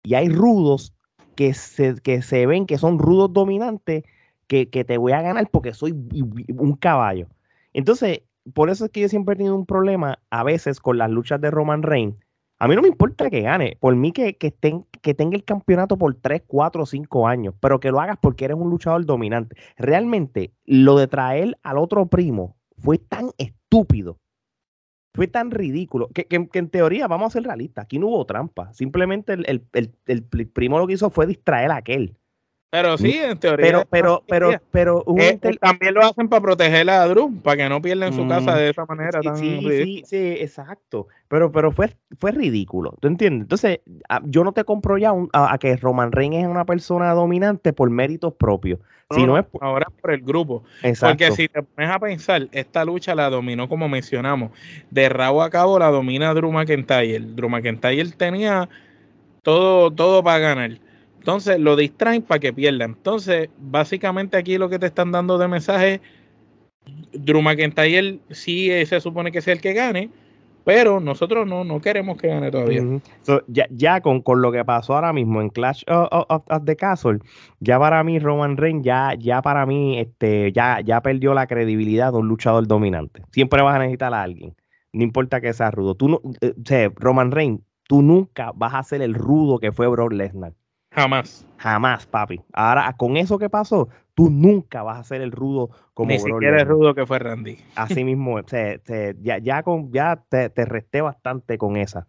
Y hay rudos que se, que se ven que son rudos dominantes que, que te voy a ganar porque soy un caballo. Entonces, por eso es que yo siempre he tenido un problema a veces con las luchas de Roman Reigns. A mí no me importa que gane, por mí que, que, que tenga el campeonato por 3, 4, 5 años, pero que lo hagas porque eres un luchador dominante. Realmente, lo de traer al otro primo fue tan estúpido, fue tan ridículo, que, en teoría, vamos a ser realistas, aquí no hubo trampa. Simplemente el, el, el primo lo que hizo fue distraer a aquel. Pero sí, en teoría. Pero, pero, pero, pero eh, también lo hacen para proteger a Drew, para que no pierdan su casa mm, de esa manera. Sí, sí, sí, exacto. Pero, pero fue, fue ridículo, ¿tú entiendes? Entonces, yo no te compro ya a, que Roman Reigns es una persona dominante por méritos propios. si no, es ahora por el grupo. Porque si te pones a pensar, esta lucha la dominó, como mencionamos, de rabo a cabo la domina Drew McIntyre. Drew McIntyre tenía todo, todo para ganar entonces lo distraen para que pierda. Entonces, básicamente aquí lo que te están dando de mensaje, Drew McIntyre sí eh, se supone que sea el que gane, pero nosotros no, no queremos que gane todavía. ya, ya con, con, lo que pasó ahora mismo en Clash of, the Castle, ya para mí Roman Reigns, ya, ya para mí, este, ya, ya perdió la credibilidad de un luchador dominante. Siempre vas a necesitar a alguien, no importa que sea rudo. Tú no, eh, Roman Reigns, tú nunca vas a ser el rudo que fue Brock Lesnar. Jamás. Jamás, papi. Ahora, con eso que pasó, tú nunca vas a ser el rudo como Ni siquiera el rudo que fue Randy. Así mismo, ya, ya, con, ya te, resté bastante con esa.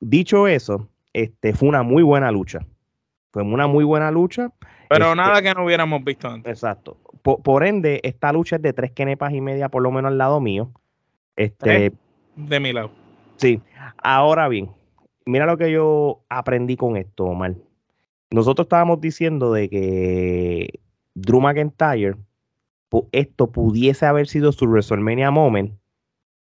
Dicho eso, este, fue una muy buena lucha. Fue una muy buena lucha. Pero este nada que no hubiéramos visto antes. Exacto. Por, ende, esta lucha es de tres quenepas y media, por lo menos al lado mío. Este, de mi lado. Sí. Ahora bien, mira lo que yo aprendí con esto, Omar. Nosotros estábamos diciendo de que Drew McIntyre, esto pudiese haber sido su WrestleMania moment,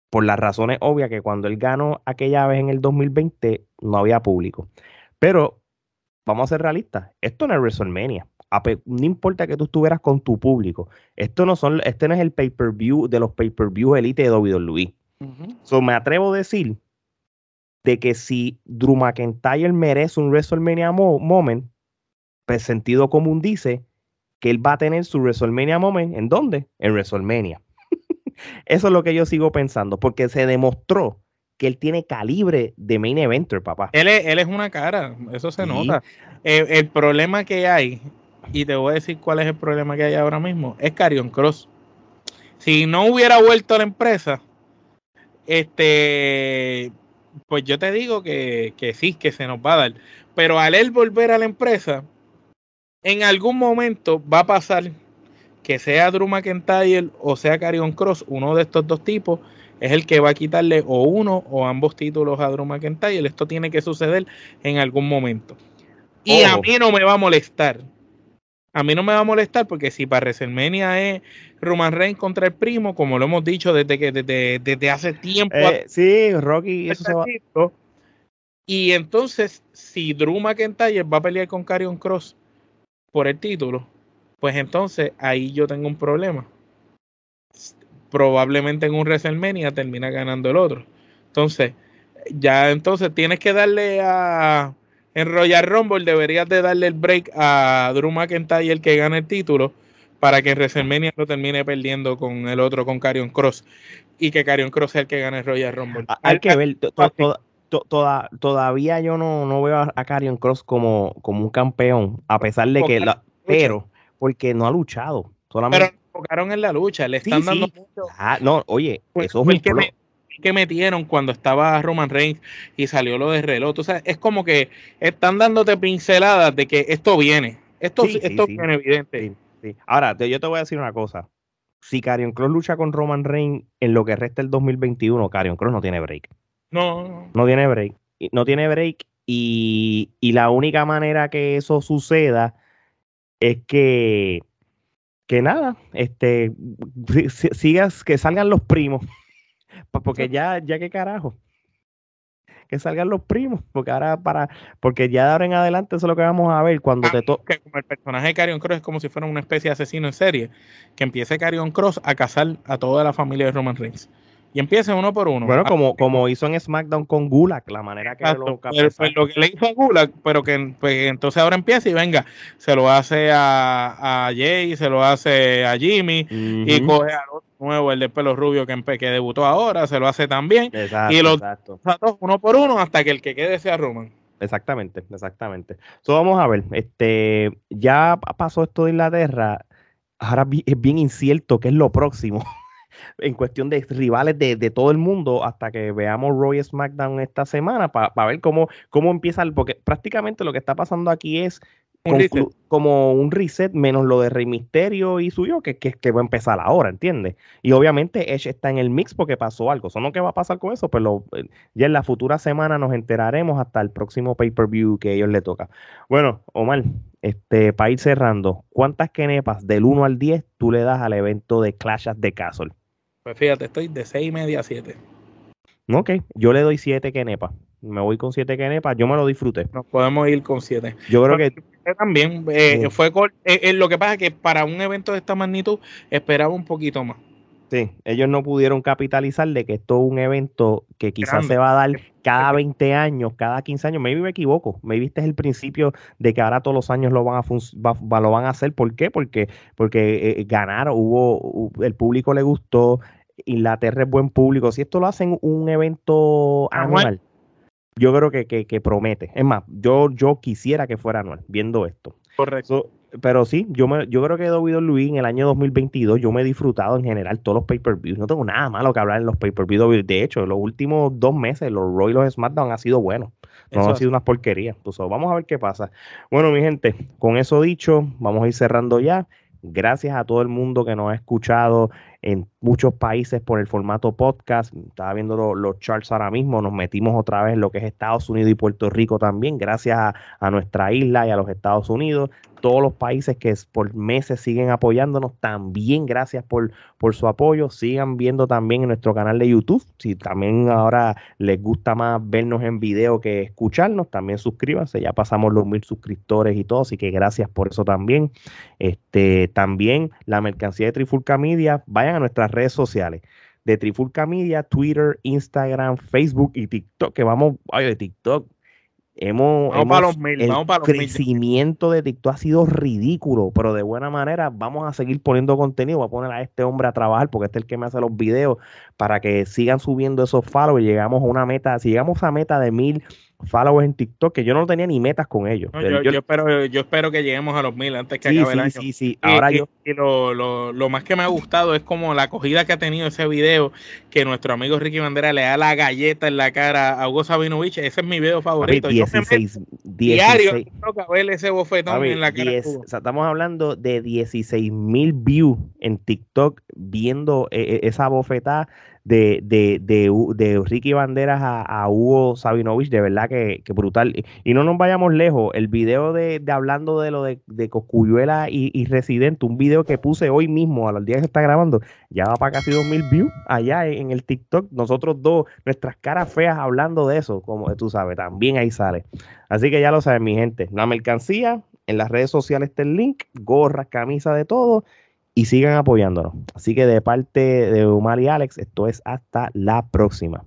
por las razones obvias que cuando él ganó aquella vez en el 2020 no había público. Pero vamos a ser realistas, esto no es WrestleMania. No importa que tú estuvieras con tu público. Esto no son, este no es el pay-per-view de los pay-per-view elite de WWE. so, me atrevo a decir de que si Drew McIntyre merece un WrestleMania moment, pues sentido común dice que él va a tener su WrestleMania moment. ¿En dónde? En WrestleMania. Eso es lo que yo sigo pensando, porque se demostró que él tiene calibre de main eventer, papá. Él es, él es una cara, eso se nota. El, problema que hay, y te voy a decir cuál es el problema que hay ahora mismo, es Carion Cross. Si no hubiera vuelto a la empresa, este, pues yo te digo que, que sí, que se nos va a dar. Pero al él volver a la empresa, en algún momento va a pasar que sea Drew McIntyre o sea Carion Cross, uno de estos dos tipos, es el que va a quitarle o uno o ambos títulos a Drew McIntyre. Esto tiene que suceder en algún momento. Y a mí no me va a molestar. A mí no me va a molestar porque si para WrestleMania es Roman Reigns contra el primo, como lo hemos dicho desde que desde, hace tiempo. Eh, sí, Rocky, eso se va. Y entonces, si Drew McIntyre va a pelear con Carion Cross por el título, pues entonces ahí yo tengo un problema. Probablemente en un WrestleMania termina ganando el otro. Entonces, ya entonces tienes que darle a. En Royal Rumble deberías de darle el break a Drew McIntyre el que gane el título para que en WrestleMania no termine perdiendo con el otro, con Carion Cross. Y que Carion Cross sea el que gane el Royal Rumble. Hay que ver, todavía yo no, no veo a, Carion Cross como, como un campeón, a pesar de que, la, pero, porque no ha luchado. Solamente... Pero enfocaron en la lucha, le están dando mucho. Ah, no, oye, eso es que, que metieron cuando estaba Roman Reigns y salió lo de reloj. O sea, es como que están dándote pinceladas de que esto viene. Esto, esto viene evidente. Ahora, yo te voy a decir una cosa. Si Carion Cross lucha con Roman Reigns en lo que resta el 2021, Carion Cross no tiene break. No, no. tiene break. No tiene break. Y, la única manera que eso suceda es que, que nada, este, sigas, que salgan los primos. Porque ya, ya qué carajo. que salgan los primos, porque ahora para, porque ya de ahora en adelante eso es lo que vamos a ver cuando te toque. Como el personaje de Carion Cross es como si fuera una especie de asesino en serie, que empiece Carion Cross a cazar a toda la familia de Roman Reigns y empiece uno por uno. Bueno, como, como hizo en SmackDown con Gulak, la manera que lo pues, lo que le hizo a Gulak, pero que pues, entonces ahora empieza y venga, se lo hace a, a Jay, se lo hace a Jimmy y coge al otro nuevo, el de pelo rubio que, que debutó ahora, se lo hace también. y los exacto. uno por uno hasta que el que quede sea Roman. Exactamente, exactamente. So, vamos a ver, este, ya pasó esto de Inglaterra, ahora es bien incierto qué es lo próximo. en cuestión de rivales de, de, todo el mundo hasta que veamos Roy SmackDown esta semana para ver cómo, cómo empieza, porque prácticamente lo que está pasando aquí es como un reset menos lo de Rey Misterio y suyo que, que, que, va a empezar ahora, ¿entiendes? Y obviamente Edge está en el mix porque pasó algo. Eso no que va a pasar con eso, pero eh, ya en la futura semana nos enteraremos hasta el próximo pay-per-view que ellos le toca. Bueno, Omar, este, para ir cerrando, ¿cuántas kenepas del 1 al 10 tú le das al evento de Clash of the Castle? Pues fíjate, estoy de 6 y media a 7. Ok, yo le doy 7 kenepas. Me voy con 7 kenepas, yo me lo disfruté. Nos podemos ir con 7. Yo creo que también eh, fue eh, eh, lo que pasa es que para un evento de esta magnitud esperaba un poquito más. Sí, ellos no pudieron capitalizar de que esto es un evento que quizás se va a dar cada 20 años, cada 15 años. Maybe me equivoco. Me viste el principio de que ahora todos los años lo van a, lo van a hacer. ¿Por qué? Porque, porque ganaron, hubo, el público le gustó, Inglaterra es buen público. Si esto lo hacen un evento anual, yo creo que, que, promete. Es más, yo, yo quisiera que fuera anual, viendo esto. Correcto pero sí, yo me, yo creo que Luis en el año 2022 yo me he disfrutado en general todos los pay-per-views. No tengo nada malo que hablar en los pay-per-views. De hecho, los últimos dos meses los Roy y los SmackDown han sido buenos. No han sido unas porquerías. Entonces, vamos a ver qué pasa. Bueno, mi gente, con eso dicho, vamos a ir cerrando ya. Gracias a todo el mundo que nos ha escuchado en muchos países por el formato podcast. Estaba viendo los charts ahora mismo. Nos metimos otra vez en lo que es Estados Unidos y Puerto Rico también, gracias a, a nuestra isla y a los Estados Unidos todos los países que por meses siguen apoyándonos. También gracias por, por su apoyo. Sigan viendo también en nuestro canal de YouTube. Si también ahora les gusta más vernos en video que escucharnos, también suscríbanse. Ya pasamos los mil suscriptores y todo, así que gracias por eso también. Este, también la mercancía de Trifulca Media, vayan a nuestras redes sociales de Trifulca Media, Twitter, Instagram, Facebook y TikTok, que vamos, ay, de TikTok, Hemos, el crecimiento de TikTok ha sido ridículo, pero de buena manera vamos a seguir poniendo contenido. Voy a poner a este hombre a trabajar porque este es el que me hace los videos para que sigan subiendo esos followers. Llegamos a una meta, si llegamos a meta de mil followers en TikTok, que yo no tenía ni metas con ellos. yo, espero, yo espero que lleguemos a los mil antes que acabe el año. Sí, sí, Ahora yo... y lo, lo, lo, más que me ha gustado es como la acogida que ha tenido ese video, que nuestro amigo Ricky Bandera le da la galleta en la cara a Hugo Sabinovich. Ese es mi video favorito. 16, diario ver ese bofetón en la cara. estamos hablando de 16 mil views en TikTok viendo eh, eh, esa bofetada de, de, de, de Ricky Banderas a, Hugo Sabinovich, de verdad que, brutal. Y no nos vayamos lejos, el video de, hablando de lo de, de y, Residente, un video que puse hoy mismo, a los días que se está grabando, ya va para casi 2000 views allá en, el TikTok. Nosotros dos, nuestras caras feas hablando de eso, como tú sabes, también ahí sale. Así que ya lo saben, mi gente, la mercancía, en las redes sociales está el link, gorra, camisa de todo y sigan apoyándonos. Así que de parte de Omar y Alex, esto es hasta la próxima.